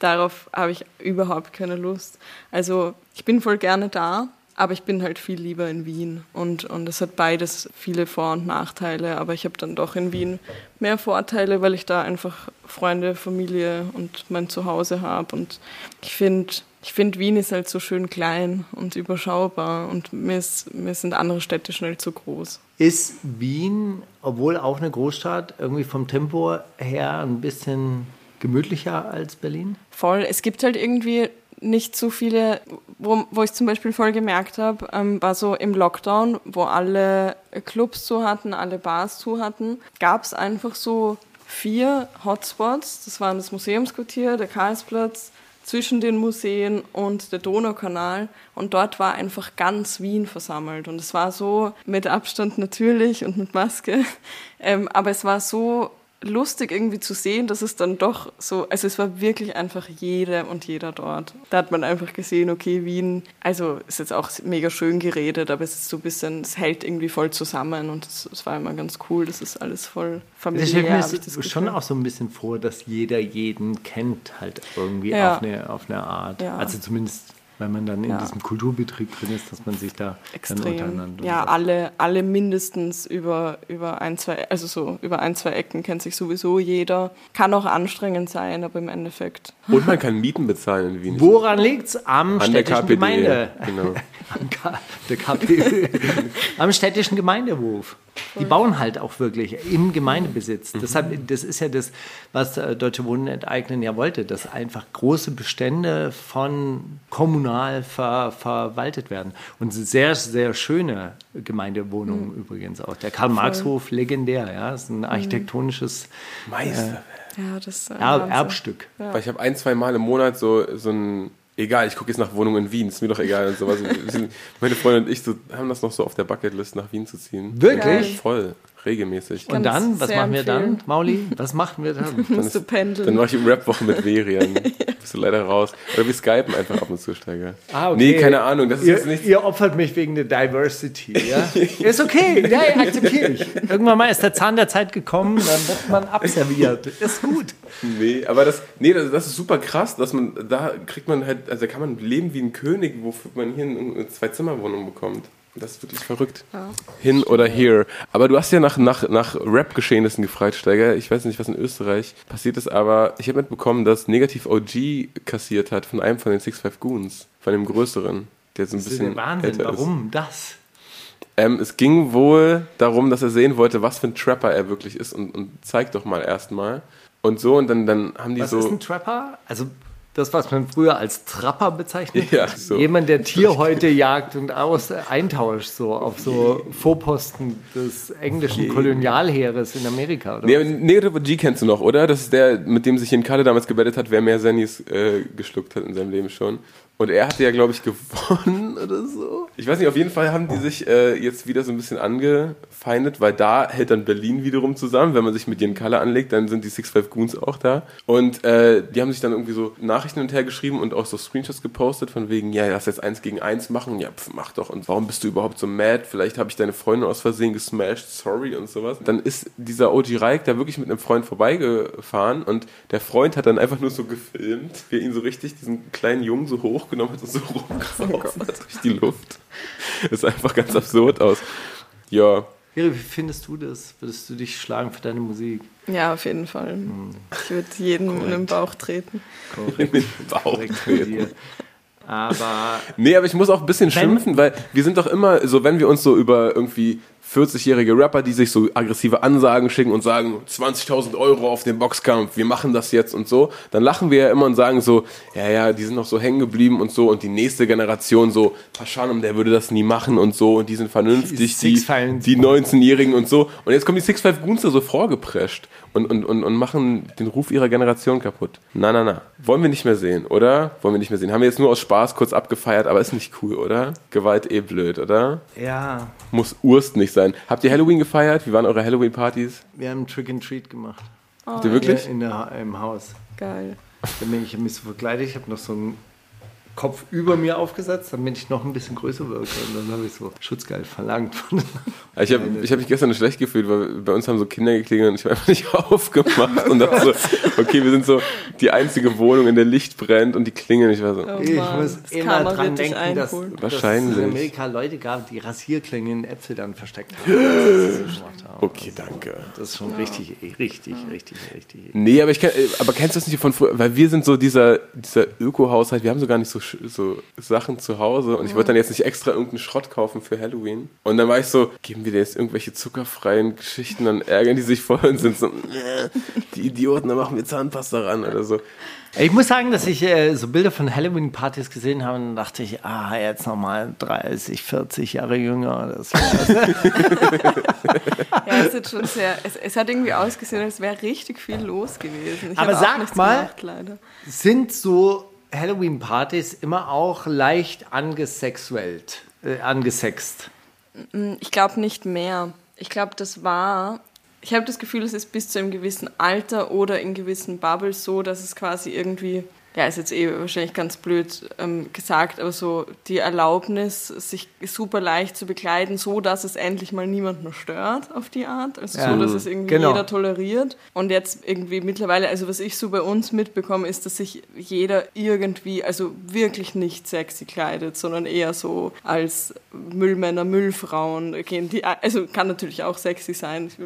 darauf habe ich überhaupt keine Lust. Also ich bin voll gerne da, aber ich bin halt viel lieber in Wien. Und, und es hat beides viele Vor- und Nachteile. Aber ich habe dann doch in Wien mehr Vorteile, weil ich da einfach Freunde, Familie und mein Zuhause habe. Und ich finde, ich finde, Wien ist halt so schön klein und überschaubar und mir, ist, mir sind andere Städte schnell zu groß. Ist Wien, obwohl auch eine Großstadt, irgendwie vom Tempo her ein bisschen gemütlicher als Berlin? Voll. Es gibt halt irgendwie nicht so viele, wo, wo ich zum Beispiel voll gemerkt habe, ähm, war so im Lockdown, wo alle Clubs zu hatten, alle Bars zu hatten, gab es einfach so vier Hotspots. Das waren das Museumsquartier, der Karlsplatz, zwischen den Museen und der Donaukanal. Und dort war einfach ganz Wien versammelt. Und es war so mit Abstand natürlich und mit Maske. Ähm, aber es war so lustig irgendwie zu sehen, dass es dann doch so, also es war wirklich einfach jede und jeder dort. Da hat man einfach gesehen, okay, Wien, also ist jetzt auch mega schön geredet, aber es ist so ein bisschen, es hält irgendwie voll zusammen und es, es war immer ganz cool, das ist alles voll Ich familiär. mir ich das das schon Gefühl. auch so ein bisschen vor, dass jeder jeden kennt, halt irgendwie Ja. auf, eine, auf eine Art. Ja. Also zumindest, wenn man dann in Ja. diesem Kulturbetrieb drin ist, dass man sich da dann extrem. untereinander. Ja, alle, alle mindestens über, über ein, zwei, also so über ein, zwei Ecken kennt sich sowieso jeder. Kann auch anstrengend sein, aber im Endeffekt. Und man kann Mieten bezahlen in Wien. Woran liegt es? Am An der städtischen KPD. Gemeinde. Genau. Am, der KPÖ. Am städtischen Gemeindehof. Die bauen halt auch wirklich im Gemeindebesitz. Deshalb, das ist ja das, was äh, Deutsche Wohnen enteignen ja wollte, dass einfach große Bestände von kommunal ver, verwaltet werden. Und sehr, sehr schöne Gemeindewohnungen übrigens auch. Der Karl-Marx-Hof, legendär, ja, ist ein architektonisches Meister. Ja, das ist ein Erb. Erbstück. Weil ich habe ein, zwei Mal im Monat so, so ein, egal, ich gucke jetzt nach Wohnungen in Wien, ist mir doch egal und sowas. Meine Freundin und ich so, haben das noch so auf der Bucketlist, nach Wien zu ziehen. Wirklich? Voll, regelmäßig. Und dann, was machen wir dann, empfehlen. Mauli? Was machen wir dann? Musst du pendeln. Dann mache ich Rap-Woche mit Verian. Bist du leider raus. Oder wir skypen einfach ab und zu, Steiger. Ah, okay. Nee, keine Ahnung, das ist Ihr, jetzt nicht... ihr opfert mich wegen der Diversity, ja? ist okay, ja, ja, akzeptiere ich. Irgendwann mal ist der Zahn der Zeit gekommen, dann wird man abserviert. Ist gut. Nee, aber das, nee, das, das ist super krass, dass man, da kriegt man halt, also da kann man leben wie ein König, wofür man hier eine Zwei-Zimmer-Wohnung bekommt. Das ist wirklich verrückt. Hin oder here. Aber du hast ja nach, nach, nach Rap-Geschehnissen gefragt, Steiger. Ich weiß nicht, was in Österreich passiert ist, aber ich habe mitbekommen, dass Negativ OG kassiert hat von einem von den Six Five Goons, von dem größeren, der so ein Das ist bisschen ein Wahnsinn. älter ist. Warum das? Ähm, es ging wohl darum, dass er sehen wollte, was für ein Trapper er wirklich ist und, und zeig doch mal erstmal. Und so, und dann, dann haben die Was so. ist ein Trapper? Also das, was man früher als Trapper bezeichnet. Ja, so. Jemand, der Tierhäute jagt und aus, eintauscht, so auf so Vorposten des englischen Kolonialheeres in Amerika. Oder? Nee, aber Negative G kennst du noch, oder? Das ist der, mit dem sich in Kalle damals gebettet hat, wer mehr Sennys äh, geschluckt hat in seinem Leben schon. Und er hatte ja, glaube ich, gewonnen oder so. Ich weiß nicht, auf jeden Fall haben die sich äh, jetzt wieder so ein bisschen angefeindet, weil da hält dann Berlin wiederum zusammen. Wenn man sich mit Jen Kalle anlegt, dann sind die Six Five Goons auch da. Und äh, die haben sich dann irgendwie so Nachrichten und her geschrieben und auch so Screenshots gepostet von wegen, ja, lass jetzt eins gegen eins machen. Ja, pf, mach doch. Und warum bist du überhaupt so mad? Vielleicht habe ich deine Freundin aus Versehen gesmashed, sorry und sowas. Dann ist dieser OG Reik da wirklich mit einem Freund vorbeigefahren und der Freund hat dann einfach nur so gefilmt, wie er ihn so richtig, diesen kleinen Jungen so hochgenommen hat und so rumgeraucht hat durch die Luft. Das sah einfach ganz absurd aus. Ja, wie findest du das? Würdest du dich schlagen für deine Musik? Ja, auf jeden Fall. Ich würde jedem in den Bauch treten. in den Bauch Korrekt treten. dir. Aber Nee, aber ich muss auch ein bisschen schimpfen, weil wir sind doch immer so, wenn wir uns so über irgendwie 40-jährige Rapper, die sich so aggressive Ansagen schicken und sagen 20.000 Euro auf den Boxkampf, wir machen das jetzt und so, dann lachen wir ja immer und sagen so, ja, ja, die sind noch so hängen geblieben und so und die nächste Generation so, Paschanem, der würde das nie machen und so und die sind vernünftig, Die die, Six Five- die 19-Jährigen und so. Und jetzt kommen die Six Five Goons da so vorgeprescht und, und, und, und machen den Ruf ihrer Generation kaputt. Na, na, na. Wollen wir nicht mehr sehen, oder? Wollen wir nicht mehr sehen. Haben wir jetzt nur aus Spaß kurz abgefeiert, aber ist nicht cool, oder? Gewalt eh blöd, oder? ja, Muss Urst nicht sein. Habt ihr Halloween gefeiert? Wie waren eure Halloween-Partys? wir haben Trick and Treat gemacht. Habt ihr wirklich? Hier in der, Im Haus. Geil. Bin ich, habe mich so verkleidet, ich habe noch so einen Kopf über mir aufgesetzt, damit ich noch ein bisschen größer wirke. Und dann habe ich so Schutzgeld verlangt. Ich habe ich hab mich gestern schlecht gefühlt, weil bei uns haben so Kinder geklingelt und ich habe einfach nicht aufgemacht und dachte so, okay, wir sind so die einzige Wohnung, in der Licht brennt und die klingeln. Ich war so, Oh ich muss das immer dran denken, dass, einholen. dass Wahrscheinlich. es in Amerika Leute gab, die Rasierklingen in Äpfel dann versteckt haben. Haben. okay, danke. Das ist schon richtig, richtig, richtig, richtig. Nee, aber ich kenn, aber kennst du das nicht von früher? Weil wir sind so dieser, dieser Öko-Haushalt, wir haben so gar nicht so, so Sachen zu Hause und ich wollte dann jetzt nicht extra irgendeinen Schrott kaufen für Halloween. Und dann war ich so, geben wir dir jetzt irgendwelche zuckerfreien Geschichten, dann ärgern die sich voll und sind so, "Äh, die Idioten, da machen wir Zahnpasta ran oder so. Ich muss sagen, dass ich äh, so Bilder von Halloween-Partys gesehen habe und dachte ich, ah, jetzt nochmal 30, 40 Jahre jünger. Das Ja, es, ist schon sehr, es, es hat irgendwie ausgesehen, als wäre richtig viel los gewesen. Ich Aber habe sag mal- gemacht, sind so Halloween-Partys immer auch leicht angesexuelt, äh, angesext. Ich glaube nicht mehr. Ich glaube, das war. Ich habe das Gefühl, es ist bis zu einem gewissen Alter oder in gewissen Bubbles so, dass es quasi irgendwie, ja, ist jetzt eh wahrscheinlich ganz blöd ähm, gesagt, aber so die Erlaubnis, sich super leicht zu bekleiden, so dass es endlich mal niemanden stört auf die Art. Also Ja. so, dass es irgendwie Genau. jeder toleriert. Und jetzt irgendwie mittlerweile, also was ich so bei uns mitbekomme, ist, dass sich jeder irgendwie, also wirklich nicht sexy kleidet, sondern eher so als Müllmänner, Müllfrauen gehen. Die, also kann natürlich auch sexy sein. Ich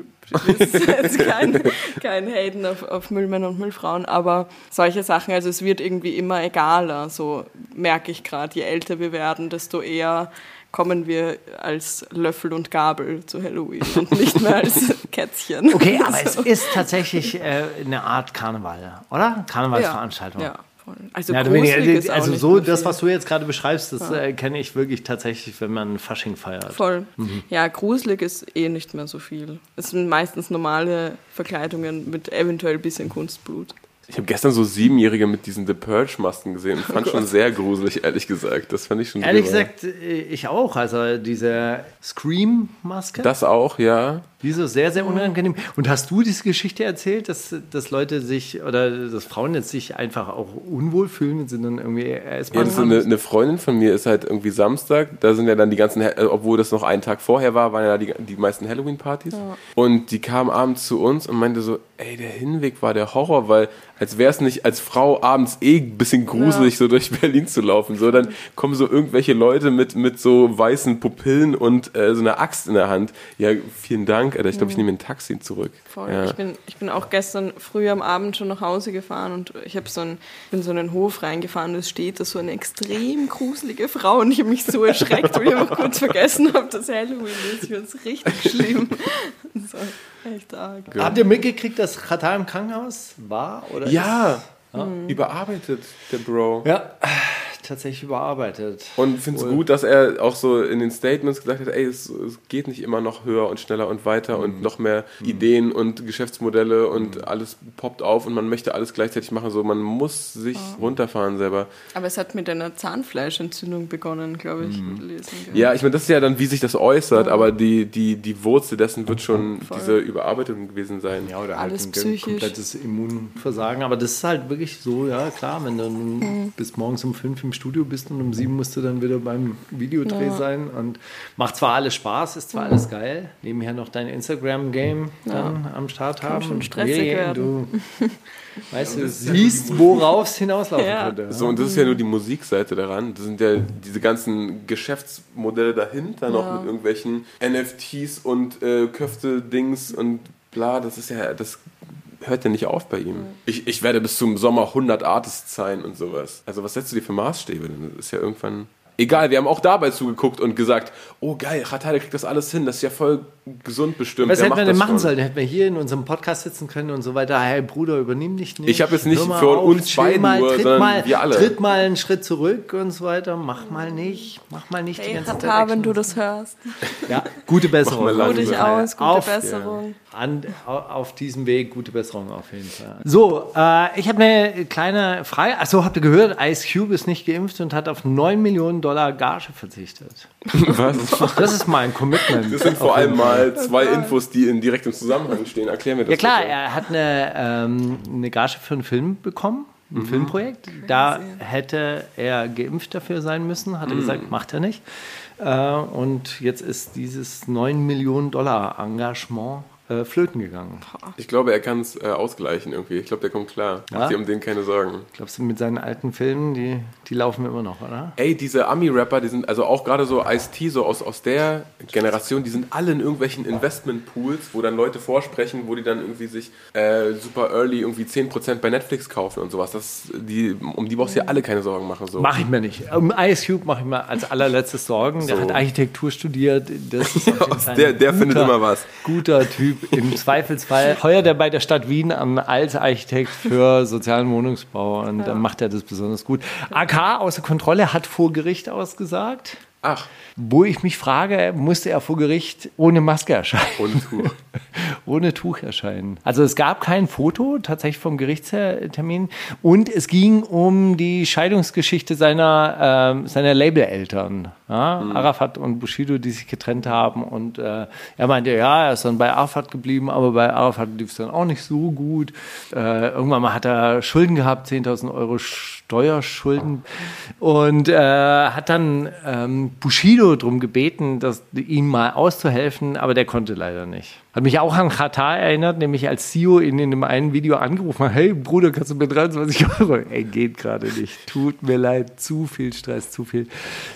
ist jetzt kein, kein Haten auf, auf Müllmänner und Müllfrauen, aber solche Sachen, also es wird irgendwie immer egaler, so merke ich gerade. Je älter wir werden, desto eher kommen wir als Löffel und Gabel zu Halloween und nicht mehr als Kätzchen. Okay, aber es So. ist tatsächlich äh, eine Art Karneval, oder? Karnevalsveranstaltung. Ja, voll. Also Ja, weniger, gruselig ist auch also nicht so das, was du jetzt gerade beschreibst, das äh, kenne ich wirklich tatsächlich, wenn man Fasching feiert. Voll. Mhm. Ja, gruselig ist eh nicht mehr so viel. Es sind meistens normale Verkleidungen mit eventuell ein bisschen Kunstblut. Ich habe gestern so Siebenjährige mit diesen The Purge-Masken gesehen und fand schon sehr gruselig, ehrlich gesagt. Das fand ich schon Ehrlich drüber. gesagt, äh, ich auch. Also diese Scream-Maske, Das auch, ja. Die ist so sehr, sehr unangenehm. Und hast du diese Geschichte erzählt, dass, dass Leute sich oder dass Frauen jetzt sich einfach auch unwohl fühlen, wenn sie dann irgendwie Ja, erstmal eine, eine Freundin von mir ist halt irgendwie Samstag, da sind ja dann die ganzen, äh, obwohl das noch einen Tag vorher war, waren ja die, die meisten Halloween-Partys. Und die kam abends zu uns und meinte so, ey, der Hinweg war der Horror, weil als wäre es nicht als Frau abends eh ein bisschen gruselig, so durch Berlin zu laufen. So, dann kommen so irgendwelche Leute mit, mit so weißen Pupillen und äh, so einer Axt in der Hand. Ja, vielen Dank, Alter. Ich glaube, ich nehme ein Taxi zurück. Voll. Ja. Ich, bin, ich bin auch gestern früh am Abend schon nach Hause gefahren und ich habe so einen, bin so einen Hof reingefahren und es steht da so eine extrem gruselige Frau und ich habe mich so erschreckt, weil ich einfach kurz vergessen habe, dass Halloween ist. Ich finde es richtig schlimm. So, echt arg. Habt ihr mitgekriegt, dass Katar im Krankenhaus war? Oder Ja, Überarbeitet, der Bro. Ja, tatsächlich überarbeitet. Und finde es gut, dass er auch so in den Statements gesagt hat, ey, es, es geht nicht immer noch höher und schneller und weiter Mhm. und noch mehr Ideen und Geschäftsmodelle und alles poppt auf und man möchte alles gleichzeitig machen. So, man muss sich runterfahren selber. Aber es hat mit einer Zahnfleischentzündung begonnen, glaube ich, lesen. gell? Ja, ich meine, das ist ja dann, wie sich das äußert, aber die, die, die Wurzel dessen wird schon Voll. diese Überarbeitung gewesen sein. Ja, oder Alles halt ein psychisch. komplettes Immunversagen. Aber das ist halt wirklich so, ja klar, wenn du Mhm. bis morgens um fünf im Studio bist und um sieben musst du dann wieder beim Videodreh sein. Und macht zwar alles Spaß, ist zwar alles geil, nebenher noch dein Instagram-Game dann am Start haben. schon stressig Yeah, werden. Du, weißt du, siehst, worauf es hinauslaufen Ja. könnte. So, und das ist ja nur die Musikseite daran. Das sind ja diese ganzen Geschäftsmodelle dahinter noch Ja. mit irgendwelchen NFTs und äh, Köfte-Dings und bla. Das ist ja, das hört ja nicht auf bei ihm. Ich, ich werde bis zum Sommer 100 Artists sein und sowas. Also was setzt du dir für Maßstäbe? Das ist ja irgendwann... Egal, wir haben auch dabei zugeguckt und gesagt, oh geil, der kriegt das alles hin, das ist ja voll gesund bestimmt. Was hätten wir denn machen schon. sollen? Hätten wir hier in unserem Podcast sitzen können und so weiter. Hey Bruder, übernimm dich nicht. Ich habe jetzt nicht für auf, uns beiden mal, nur, tritt sondern mal, wir alle. Tritt mal einen Schritt zurück und so weiter. Mach mal nicht. Mach mal nicht die Hey, ganze Zeit. Katar, wenn du das hörst. Ja, gute Besserung. Mach mal Ruh dich aus, gute Auf- Besserung. An, au- auf diesem Weg gute Besserung auf jeden Fall. So, äh, ich habe eine kleine Frage. Achso, habt ihr gehört, Ice Cube ist nicht geimpft und hat auf 9 Millionen Dollar Gage verzichtet. Was? Das ist mein Commitment. Das sind vor allem mal zwei Infos, die in direktem Zusammenhang stehen. Erklär mir das Ja klar, bitte. er hat eine, ähm, eine Gage für einen Film bekommen, ein Filmprojekt. Da hätte er geimpft dafür sein müssen, hat er gesagt, macht er nicht. Äh, und jetzt ist dieses 9 Millionen Dollar Engagement äh, flöten gegangen. Ich glaube, er kann es äh, ausgleichen irgendwie. Ich glaube, der kommt klar. Ja? Mach dir um den keine Sorgen. Glaubst du, mit seinen alten Filmen, die, die laufen immer noch, oder? Ey, diese Ami-Rapper, die sind, also auch gerade so Ice-T, so aus, aus der Generation, die sind alle in irgendwelchen Investment-Pools, wo dann Leute vorsprechen, wo die dann irgendwie sich äh, super early irgendwie 10% bei Netflix kaufen und sowas. Das, die, um die brauchst du ja alle keine Sorgen machen. So. Mache ich mir nicht. Um Ice Cube mache ich mir als allerletztes Sorgen. Der So. hat Architektur studiert. Das ist Der- der findet immer was. Guter Typ. Im Zweifelsfall heuert er bei der Stadt Wien an als Architekt für sozialen Wohnungsbau und dann macht er das besonders gut. AK außer Kontrolle hat vor Gericht ausgesagt. Ach, Wo ich mich frage, musste er vor Gericht ohne Maske erscheinen? ohne Tuch. ohne Tuch erscheinen. Also es gab kein Foto tatsächlich vom Gerichtstermin und es ging um die Scheidungsgeschichte seiner, ähm, seiner Labeleltern. Ja? Arafat und Bushido, die sich getrennt haben und äh, er meinte, ja, er ist dann bei Arafat geblieben, aber bei Arafat lief es dann auch nicht so gut. Äh, irgendwann mal hat er Schulden gehabt, 10.000 Euro Steuerschulden und äh, hat dann ähm, Bushido darum gebeten, dass, ihm mal auszuhelfen, aber der konnte leider nicht. Hat mich auch an Katar erinnert, nämlich als CEO in, in dem einen Video angerufen hat, hey Bruder, kannst du mir 23 Euro? Ey, geht gerade nicht. Tut mir leid, zu viel Stress, zu viel,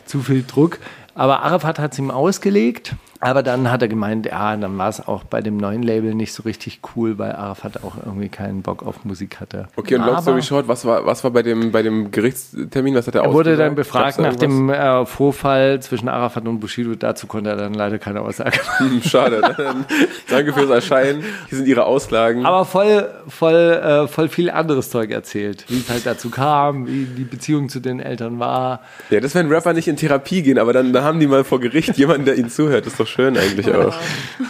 zu viel Druck. Aber Arafat hat es ihm ausgelegt. Aber dann hat er gemeint, ja, dann war es auch bei dem neuen Label nicht so richtig cool, weil Arafat auch irgendwie keinen Bock auf Musik hatte. Okay, und Long Story Short, was war, was war bei dem, bei dem Gerichtstermin? Was hat er Er wurde dann befragt nach dem äh, Vorfall zwischen Arafat und Bushido. Dazu konnte er dann leider keine Aussage machen. Hm, Schade. Dann, danke fürs Erscheinen. Hier sind Ihre Auslagen. Aber voll, voll, äh, voll viel anderes Zeug erzählt. Wie es halt dazu kam, wie die Beziehung zu den Eltern war. Ja, das wenn Rapper nicht in Therapie gehen, aber dann da haben die mal vor Gericht jemanden, der ihnen zuhört. Das ist doch schön eigentlich auch.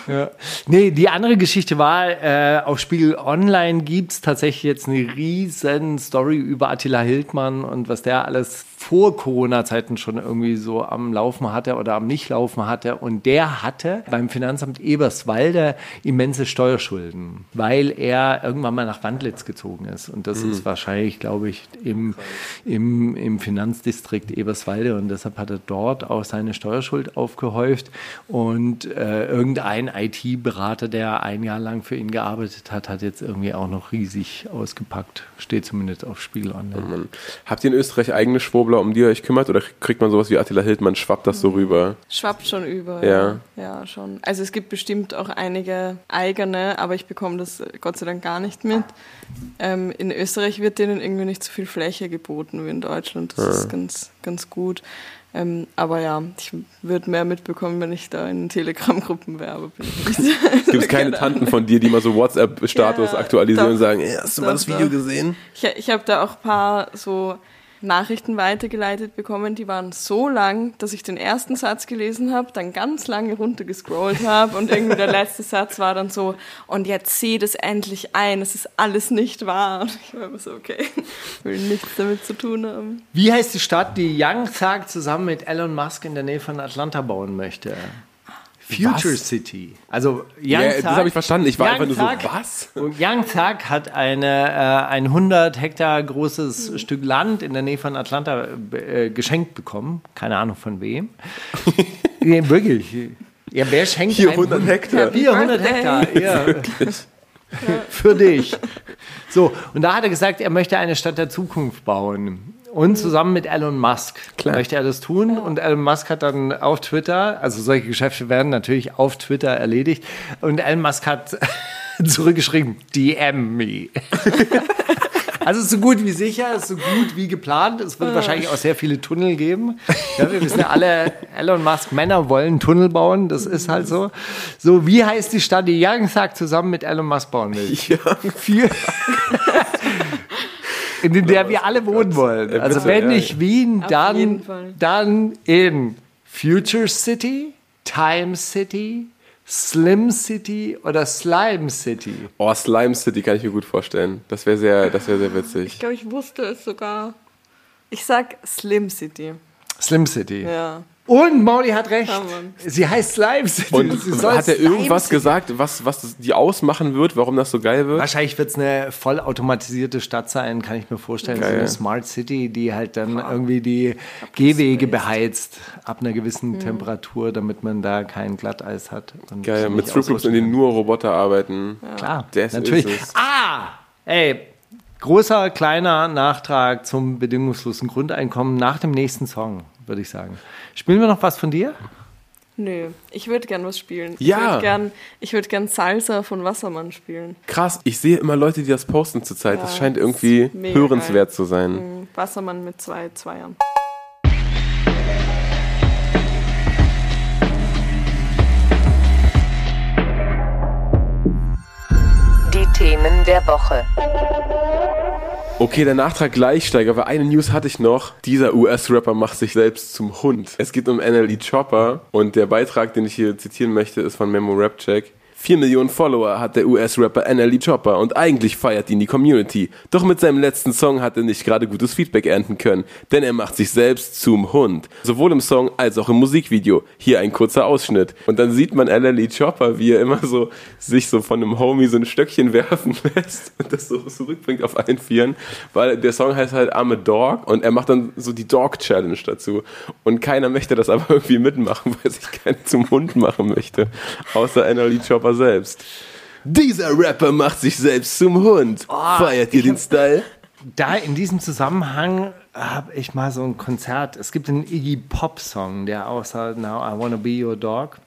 Ja. Nee, die andere Geschichte war, äh, auf Spiegel Online gibt es tatsächlich jetzt eine riesen Story über Attila Hildmann und was der alles vor Corona-Zeiten schon irgendwie so am Laufen hatte oder am Nicht-Laufen hatte. Und der hatte beim Finanzamt Eberswalde immense Steuerschulden, weil er irgendwann mal nach Wandlitz gezogen ist. Und das ist wahrscheinlich, glaube ich, im, im, im Finanzdistrikt Eberswalde. Und deshalb hat er dort auch seine Steuerschuld aufgehäuft. Und äh, irgendein IT-Berater, der ein Jahr lang für ihn gearbeitet hat, hat jetzt irgendwie auch noch riesig ausgepackt. Steht zumindest auf Spiegel Online. Mann. Habt ihr in Österreich eigene Schwurbler, um die ihr euch kümmert? Oder kriegt man sowas wie Attila Hildmann, schwappt das so rüber? Schwappt schon über. Ja. Ja, schon. Also es gibt bestimmt auch einige eigene, aber ich bekomme das Gott sei Dank gar nicht mit. Ähm, in Österreich wird denen irgendwie nicht so viel Fläche geboten wie in Deutschland. Das ist ganz, ganz gut. Ähm, aber ja, ich würde mehr mitbekommen, wenn ich da in Telegram-Gruppen werbe. Gibt es keine Tanten von dir, die mal so WhatsApp-Status Ja, aktualisieren doch. und sagen, hey, hast du mal Doch, das Video doch. gesehen? Ich, ich habe da auch ein paar so Nachrichten weitergeleitet bekommen, die waren so lang, dass ich den ersten Satz gelesen habe, dann ganz lange runtergescrollt habe und irgendwie der letzte Satz war dann so, und jetzt sieh das endlich ein, es ist alles nicht wahr. Und ich war immer so, okay, will nichts damit zu tun haben. Wie heißt die Stadt, die Young Thug zusammen mit Elon Musk in der Nähe von Atlanta bauen möchte? Future Was? City. Also Young Ja, Thug, das habe ich verstanden. Ich war Young einfach nur so, was? Und Young Thug hat eine, äh, ein 100 Hektar großes Stück Land in der Nähe von Atlanta äh, geschenkt bekommen. Keine Ahnung von wem. ja, wirklich. Ja, wer schenkt Hier einem 100 Hektar. Ja, 400 Hektar. Ja. Für dich. So, und da hat er gesagt, er möchte eine Stadt der Zukunft bauen. Und zusammen mit Elon Musk Klar. möchte er das tun. Und Elon Musk hat dann auf Twitter, also solche Geschäfte werden natürlich auf Twitter erledigt. Und Elon Musk hat zurückgeschrieben, DM me. Also so gut wie sicher, so gut wie geplant. Es wird wahrscheinlich auch sehr viele Tunnel geben. Ja, wir wissen ja alle, Elon Musk Männer wollen Tunnel bauen. Das ist halt so. So, wie heißt die Stadt, die Young Thug zusammen mit Elon Musk bauen will? Ja. Vier. In der wir alle wohnen wollen. Ja, Also wenn ja. nicht Wien, dann, dann in Future City, Time City, Slim City oder Slime City. Oh, Slime City kann ich mir gut vorstellen. Das wäre sehr, das wäre sehr witzig. Ich glaube, ich wusste es sogar. Ich sag Slim City. Slim City. Ja. Und Mauli hat recht. Ja, Mann. Sie heißt Slime City. Und hat er irgendwas City- gesagt, was, was die ausmachen wird, warum das so geil wird? Wahrscheinlich wird es eine vollautomatisierte Stadt sein, kann ich mir vorstellen. So Geil. eine Smart City, die halt dann irgendwie die Gehwege beheizt ab einer gewissen Temperatur, damit man da kein Glatteis hat. Und Geil, mit Stripclubs, in denen nur Roboter arbeiten. kann. Klar, Das natürlich. ist es. Ah, ey, großer, kleiner Nachtrag zum bedingungslosen Grundeinkommen nach dem nächsten Song, würde ich sagen. Spielen wir noch was von dir? Nö, ich würde gern was spielen. Ja. Ich würde gern, ich würd gern Salsa von Wassermann spielen. Krass, ich sehe immer Leute, die das posten zurzeit. das Ja, scheint das irgendwie ist mega hörenswert geil. zu sein. Mhm, Wassermann mit zwei Zweiern. Die Themen der Woche. Okay, der Nachtrag gleich steigt, aber eine News hatte ich noch. Dieser US-Rapper macht sich selbst zum Hund. Es geht um NLE Chopper und der Beitrag, den ich hier zitieren möchte, ist von Memo Rap Check. 4 Millionen Follower hat der US-Rapper NLE Chopper und eigentlich feiert ihn die Community. Doch mit seinem letzten Song hat er nicht gerade gutes Feedback ernten können, denn er macht sich selbst zum Hund. Sowohl im Song als auch im Musikvideo. Hier ein kurzer Ausschnitt. Und dann sieht man NLE Chopper, wie er immer so sich so von einem Homie so ein Stöckchen werfen lässt und das so zurückbringt auf allen Vieren, weil der Song heißt halt I'm a Dog und er macht dann so die Dog Challenge dazu. Und keiner möchte das aber irgendwie mitmachen, weil sich keiner zum Hund machen möchte, außer NLE Chopper selbst. Dieser Rapper macht sich selbst zum Hund. Feiert ihr den Style? Da in diesem Zusammenhang habe ich mal so ein Konzert. Es gibt einen Iggy Pop Song, der außer Now I Wanna Be Your Dog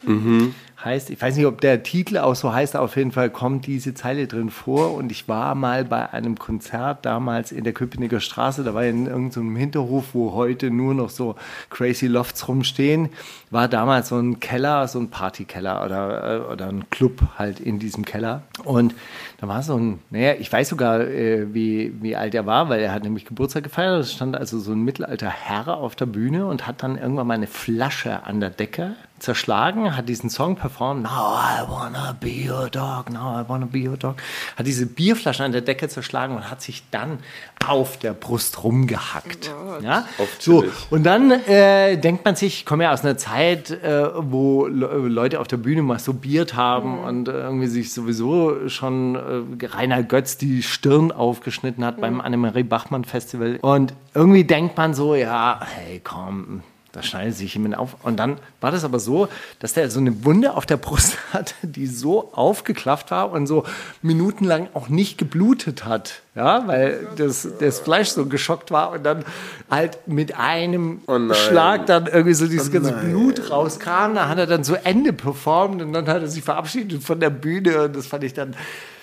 heißt. Ich weiß nicht, ob der Titel auch so heißt. Auf jeden Fall kommt diese Zeile drin vor. Und ich war mal bei einem Konzert damals in der Köpenicker Straße. Da war in irgendeinem Hinterhof, wo heute nur noch so Crazy Lofts rumstehen. War damals so ein Keller, so ein Partykeller oder, äh, oder ein Club halt in diesem Keller. Und da war so ein, naja, ich weiß sogar, äh, wie, wie alt er war, weil er hat nämlich Geburtstag gefeiert. Es stand also so ein mittelalter Herr auf der Bühne und hat dann irgendwann mal eine Flasche an der Decke zerschlagen, hat diesen Song performt, Now I wanna be your dog, now I wanna be your dog, hat diese Bierflasche an der Decke zerschlagen und hat sich dann auf der Brust rumgehackt. Ja? Auf So, und dann äh, denkt man sich, ich komme ja aus einer Zeit, äh, wo Le Leute auf der Bühne masturbiert haben und äh, irgendwie sich sowieso schon äh, Rainer Götz die Stirn aufgeschnitten hat beim Annemarie Bachmann Festival. Und irgendwie denkt man so, ja, hey komm, Da schneidet sich jemand auf. Und dann war das aber so, dass der so eine Wunde auf der Brust hatte, die so aufgeklafft war und so minutenlang auch nicht geblutet hat. Ja, weil das, das Fleisch so geschockt war und dann halt mit einem Oh. Schlag dann irgendwie so dieses Oh ganze. Blut rauskam. Da hat er dann so Ende performt und dann hat er sich verabschiedet von der Bühne und das fand ich dann.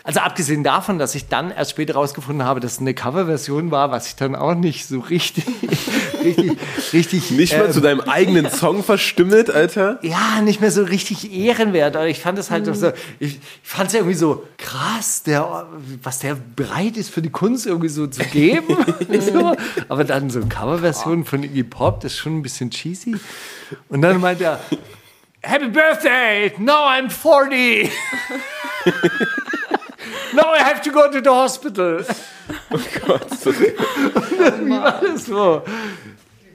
Also abgesehen davon, dass ich dann erst später rausgefunden habe, dass es eine Coverversion war, was ich dann auch nicht so richtig, richtig, richtig. Nicht mal ähm, zu deinem eigenen Song verstümmelt, Alter. ja, nicht mehr so richtig ehrenwert. Aber ich fand es halt doch so, ich, ich fand es irgendwie so krass, der, was der bereit ist für die Kunst irgendwie so zu geben. so. Aber dann so Coverversion von Iggy Pop, das ist schon ein bisschen cheesy. Und dann meint er, Happy Birthday! Now I'm 40! Now I have to go to the hospital. Gott, Wie war das so?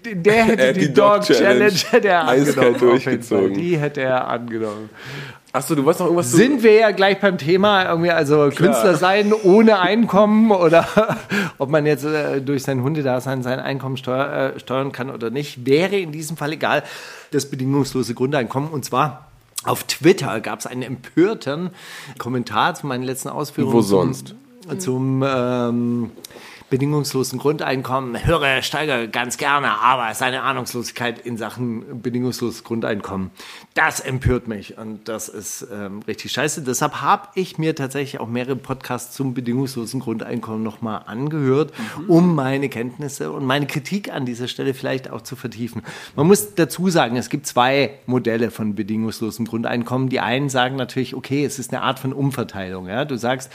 Der hätte hat die, die Dog, Dog Challenge, Challenge hätte er angenommen. durchgezogen. Die hätte er angenommen. Achso, du wolltest noch irgendwas zu. Sind wir ja gleich beim Thema, irgendwie also Künstler sein ohne Einkommen oder ob man jetzt äh, durch sein Hundedasein sein Einkommen steuer, äh, steuern kann oder nicht, wäre in diesem Fall egal das bedingungslose Grundeinkommen. Und zwar auf Twitter gab es einen empörten Kommentar zu meinen letzten Ausführungen. Wo zum- sonst? Zum ähm, bedingungslosen Grundeinkommen. Höre Steiger ganz gerne, aber seine Ahnungslosigkeit in Sachen bedingungsloses Grundeinkommen, das empört mich und das ist ähm, richtig scheiße. Deshalb habe ich mir tatsächlich auch mehrere Podcasts zum bedingungslosen Grundeinkommen nochmal angehört, um meine Kenntnisse und meine Kritik an dieser Stelle vielleicht auch zu vertiefen. Man muss dazu sagen, es gibt zwei Modelle von bedingungslosem Grundeinkommen. Die einen sagen natürlich, okay, es ist eine Art von Umverteilung. Ja? Du sagst,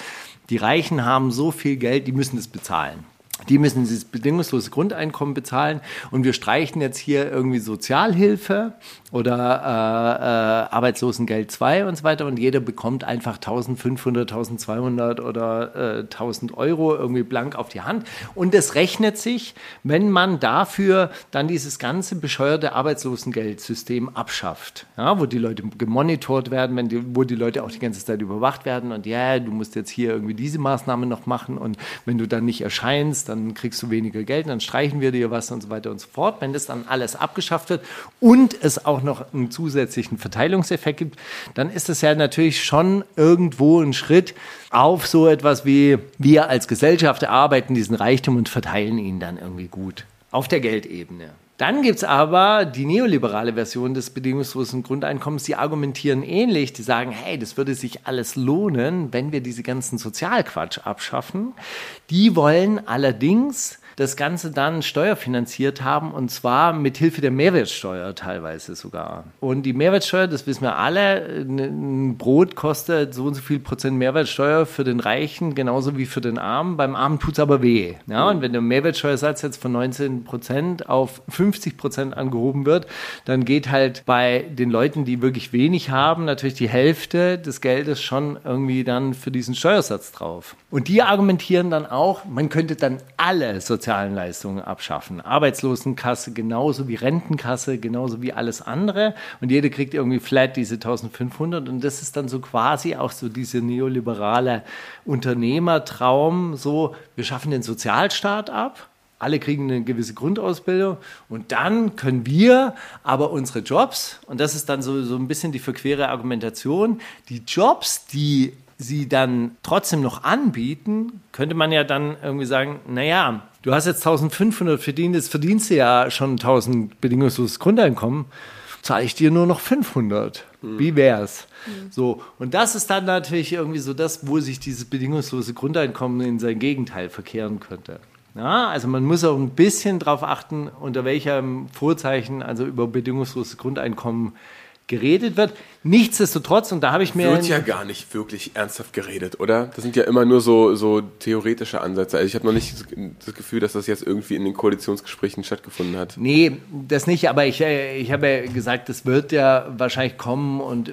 die Reichen haben so viel Geld, die müssen es bezahlen. Die müssen dieses bedingungslose Grundeinkommen bezahlen. Und wir streichen jetzt hier irgendwie Sozialhilfe oder äh, äh, Arbeitslosengeld 2 und so weiter. Und jeder bekommt einfach 1500, 1200 oder äh, 1000 Euro irgendwie blank auf die Hand. Und es rechnet sich, wenn man dafür dann dieses ganze bescheuerte Arbeitslosengeldsystem abschafft, ja, wo die Leute gemonitort werden, wenn die, wo die Leute auch die ganze Zeit überwacht werden und ja, du musst jetzt hier irgendwie diese Maßnahme noch machen. Und wenn du dann nicht erscheinst, dann kriegst du weniger Geld, dann streichen wir dir was und so weiter und so fort. Wenn das dann alles abgeschafft wird und es auch noch einen zusätzlichen Verteilungseffekt gibt, dann ist es ja natürlich schon irgendwo ein Schritt auf so etwas wie wir als Gesellschaft erarbeiten diesen Reichtum und verteilen ihn dann irgendwie gut auf der Geldebene. Dann gibt es aber die neoliberale Version des bedingungslosen Grundeinkommens, die argumentieren ähnlich, die sagen, hey, das würde sich alles lohnen, wenn wir diese ganzen Sozialquatsch abschaffen. Die wollen allerdings das Ganze dann steuerfinanziert haben und zwar mit Hilfe der Mehrwertsteuer teilweise sogar. Und die Mehrwertsteuer, das wissen wir alle, ein Brot kostet so und so viel Prozent Mehrwertsteuer für den Reichen, genauso wie für den Armen. Beim Armen tut es aber weh. Ja, und wenn der Mehrwertsteuersatz jetzt von 19 Prozent auf 50 Prozent angehoben wird, dann geht halt bei den Leuten, die wirklich wenig haben, natürlich die Hälfte des Geldes schon irgendwie dann für diesen Steuersatz drauf. Und die argumentieren dann auch, man könnte dann alle sozialen Leistungen abschaffen. Arbeitslosenkasse genauso wie Rentenkasse, genauso wie alles andere. Und jeder kriegt irgendwie flat diese 1500. Und das ist dann so quasi auch so diese neoliberale Unternehmertraum, so, wir schaffen den Sozialstaat ab. Alle kriegen eine gewisse Grundausbildung und dann können wir aber unsere Jobs, und das ist dann so, so ein bisschen die verquere Argumentation, die Jobs, die sie dann trotzdem noch anbieten, könnte man ja dann irgendwie sagen, naja, du hast jetzt 1500 verdient, jetzt verdienst du ja schon 1000 bedingungsloses Grundeinkommen, zahle ich dir nur noch 500. Wie wär's? So, und das ist dann natürlich irgendwie so das, wo sich dieses bedingungslose Grundeinkommen in sein Gegenteil verkehren könnte. Ja, also man muss auch ein bisschen darauf achten, unter welchem Vorzeichen also über bedingungsloses Grundeinkommen geredet wird. Nichtsdestotrotz, und da habe ich mir... Wird ja gar nicht wirklich ernsthaft geredet, oder? Das sind ja immer nur so, so theoretische Ansätze. Also ich habe noch nicht das Gefühl, dass das jetzt irgendwie in den Koalitionsgesprächen stattgefunden hat. Nee, das nicht, aber ich, äh, ich habe ja gesagt, das wird ja wahrscheinlich kommen und äh,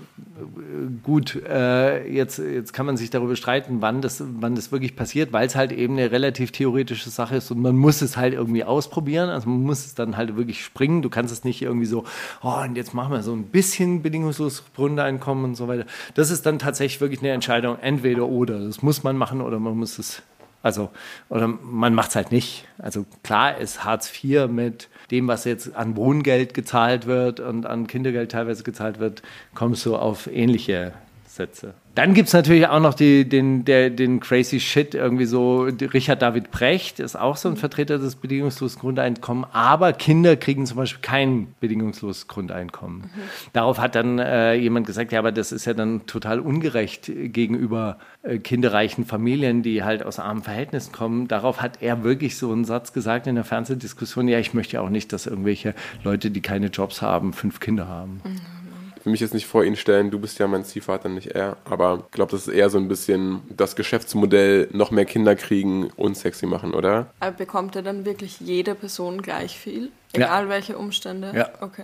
gut, äh, jetzt, jetzt kann man sich darüber streiten, wann das, wann das wirklich passiert, weil es halt eben eine relativ theoretische Sache ist und man muss es halt irgendwie ausprobieren, also man muss es dann halt wirklich springen, du kannst es nicht irgendwie so, oh, und jetzt machen wir so ein bisschen bedingungsloses Grundeinkommen und so weiter. Das ist dann tatsächlich wirklich eine Entscheidung, entweder oder, das muss man machen oder man muss es Also, oder man macht es halt nicht. Also klar ist Hartz IV mit dem, was jetzt an Wohngeld gezahlt wird und an Kindergeld teilweise gezahlt wird, kommst du auf ähnliche Sätze. Dann gibt es natürlich auch noch die, den, der, den crazy Shit, irgendwie so, Richard David Brecht ist auch so ein Vertreter des bedingungslosen Grundeinkommens, aber Kinder kriegen zum Beispiel kein bedingungsloses Grundeinkommen. Mhm. Darauf hat dann äh, jemand gesagt, ja, aber das ist ja dann total ungerecht gegenüber äh, kinderreichen Familien, die halt aus armen Verhältnissen kommen. Darauf hat er wirklich so einen Satz gesagt in der Fernsehdiskussion, ja, ich möchte ja auch nicht, dass irgendwelche Leute, die keine Jobs haben, fünf Kinder haben. Mhm will mich jetzt nicht vor ihn stellen, du bist ja mein Ziehvater, nicht er. Aber ich glaube, das ist eher so ein bisschen das Geschäftsmodell, noch mehr Kinder kriegen und sexy machen, oder? Aber bekommt er dann wirklich jede Person gleich viel? Egal ja. welche Umstände? Ja. Okay.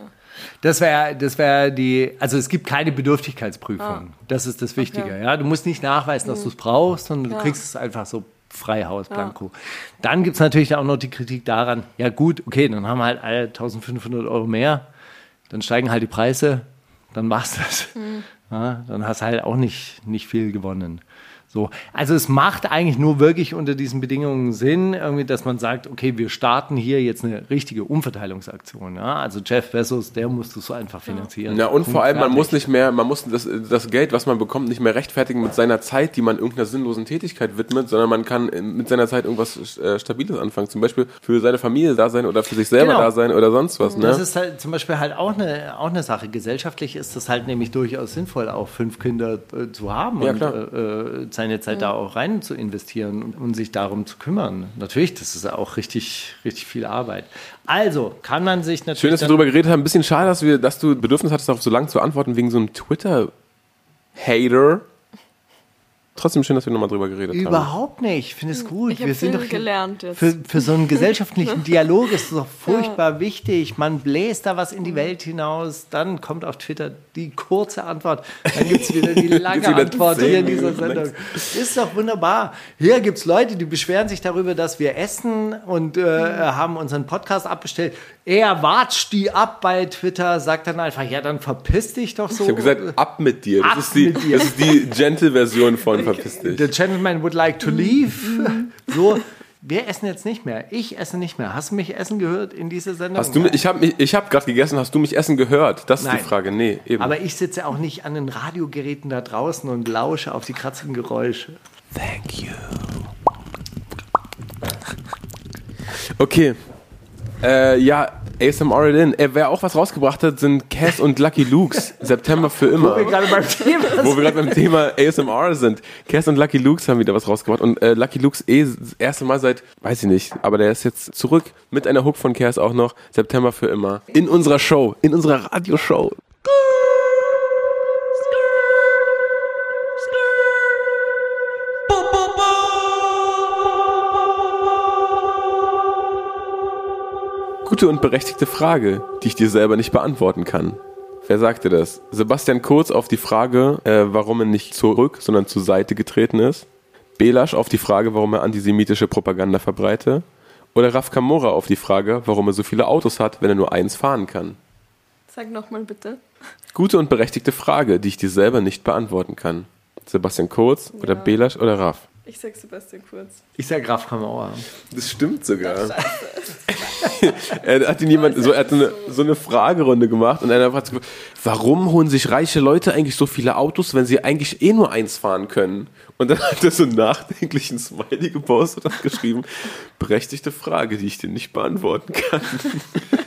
Das wäre das wär die, also es gibt keine Bedürftigkeitsprüfung. Ah. Das ist das Wichtige. Okay. Ja? Du musst nicht nachweisen, dass mhm. du es brauchst, sondern ja. du kriegst es einfach so Freihaus, Blanco. Ja. Dann gibt es natürlich auch noch die Kritik daran, ja gut, okay, dann haben wir halt alle 1500 Euro mehr, dann steigen halt die Preise, dann machst du das. Mhm. Ja, dann hast du halt auch nicht, nicht viel gewonnen. So. Also es macht eigentlich nur wirklich unter diesen Bedingungen Sinn, irgendwie, dass man sagt, okay, wir starten hier jetzt eine richtige Umverteilungsaktion. Ja? Also Jeff Bezos, der muss das so einfach finanzieren. Ja, und Punkt vor allem, fertig. man muss nicht mehr, man muss das, das Geld, was man bekommt, nicht mehr rechtfertigen mit seiner Zeit, die man irgendeiner sinnlosen Tätigkeit widmet, sondern man kann mit seiner Zeit irgendwas äh, Stabiles anfangen. Zum Beispiel für seine Familie da sein oder für sich selber genau. da sein oder sonst was. Ne? Das ist halt zum Beispiel halt auch eine, auch eine Sache. Gesellschaftlich ist das halt nämlich durchaus sinnvoll, auch fünf Kinder äh, zu haben ja, und äh, äh seine Zeit mhm. da auch rein zu investieren und, und, sich darum zu kümmern. Natürlich, das ist auch richtig, richtig viel Arbeit. Also kann man sich natürlich. Schön, dass wir darüber geredet haben. Ein bisschen schade, dass, wir, dass du Bedürfnis hattest, darauf so lange zu antworten, wegen so einem Twitter-Hater. Trotzdem schön, dass wir nochmal drüber geredet Überhaupt haben. Überhaupt nicht. Ich finde es gut. Ich wir sind doch gelernt jetzt. Für, für so einen gesellschaftlichen Dialog ist es doch furchtbar ja. wichtig. Man bläst da was in die Welt hinaus, dann kommt auf Twitter die kurze Antwort, dann gibt es wieder die lange wieder Antwort hier in dieser Sendung. Ist doch wunderbar. Hier gibt es Leute, die beschweren sich darüber, dass wir essen und äh, mhm. haben unseren Podcast abbestellt. Er watscht die ab bei Twitter, sagt dann einfach, ja, dann verpiss dich doch so. Ich habe gesagt, ab mit dir. Das, ab ist, die, das ist die Gentle-Version von verpiss dich. The gentleman would like to leave. So, wir essen jetzt nicht mehr. Ich esse nicht mehr. Hast du mich essen gehört in dieser Sendung? Hast du, mich, ich habe ich hab gerade gegessen. Hast du mich essen gehört? Das ist Nein. die Frage. Nee, eben. Aber ich sitze auch nicht an den Radiogeräten da draußen und lausche auf die kratzenden Geräusche. Thank you. Okay. Äh, ja, ASMR It In. Äh, wer auch was rausgebracht hat, sind Cass und Lucky Lukes. September für immer. Wo wir gerade beim Thema sind. Wo wir gerade beim Thema ASMR sind. Cass und Lucky Lukes haben wieder was rausgebracht. Und äh, Lucky Lukes eh das erste Mal seit, weiß ich nicht, aber der ist jetzt zurück mit einer Hook von Cass auch noch. September für immer. In unserer Show, in unserer Radioshow. Gute und berechtigte Frage, die ich dir selber nicht beantworten kann. Wer sagte das? Sebastian Kurz auf die Frage, äh, warum er nicht zurück, sondern zur Seite getreten ist. Belasch auf die Frage, warum er antisemitische Propaganda verbreite. Oder Raf Kamora auf die Frage, warum er so viele Autos hat, wenn er nur eins fahren kann. Sag nochmal bitte. Gute und berechtigte Frage, die ich dir selber nicht beantworten kann. Sebastian Kurz ja. oder Belasch oder Raf? Ich sag Sebastian Kurz. Ich sag Graf Kamauer. Das stimmt sogar. er hat ihn jemand, so, er hat eine, so eine Fragerunde gemacht und einer hat gesagt, warum holen sich reiche Leute eigentlich so viele Autos, wenn sie eigentlich eh nur eins fahren können? Und dann hat er so nachdenklich ein Smiley gepostet und geschrieben, berechtigte Frage, die ich dir nicht beantworten kann.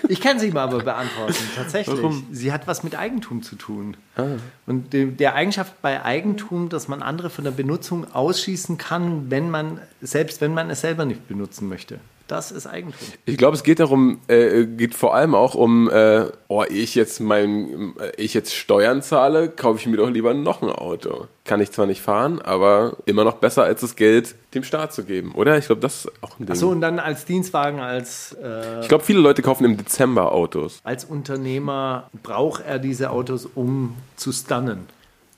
Ich kann sie mal aber beantworten, tatsächlich. Warum? Sie hat was mit Eigentum zu tun. Ah. Und der Eigenschaft bei Eigentum, dass man andere von der Benutzung ausschließen kann, wenn man, selbst wenn man es selber nicht benutzen möchte. Das ist Eigentum. Ich glaube, es geht darum, äh, geht vor allem auch um, äh, oh, ich jetzt mein, ich jetzt Steuern zahle, kaufe ich mir doch lieber noch ein Auto. Kann ich zwar nicht fahren, aber immer noch besser als das Geld dem Staat zu geben, oder? Ich glaube, das ist auch ein Ding. Achso, und dann als Dienstwagen, als. Äh, ich glaube, viele Leute kaufen im Dezember Autos. Als Unternehmer braucht er diese Autos, um zu stunnen.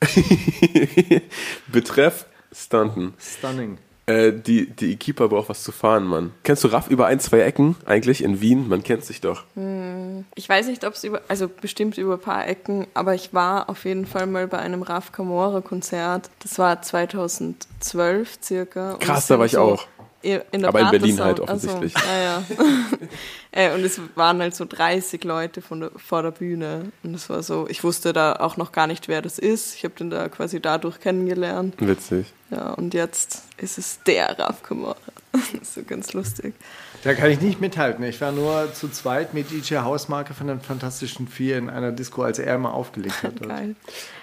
Betreff Stunten. Stunning. Äh, die, die Keeper braucht was zu fahren, Mann. Kennst du Raff über ein, zwei Ecken eigentlich in Wien? Man kennt sich doch. Hm, ich weiß nicht, ob es über, also bestimmt über ein paar Ecken, aber ich war auf jeden Fall mal bei einem Raff Camore Konzert. Das war 2012 circa. Krass, da war ich so auch. in Aber in Berlin halt also, offensichtlich. ja, ja. Äh, und es waren halt so 30 Leute von der, vor der Bühne. Und es war so, ich wusste da auch noch gar nicht, wer das ist. Ich habe den da quasi dadurch kennengelernt. Witzig. Ja, und jetzt ist es der Raf Kamora. Das ist so ganz lustig. Da kann ich nicht mithalten. Ich war nur zu zweit mit DJ Hausmarke von den Fantastischen Vier in einer Disco, als er mal aufgelegt hat. Geil.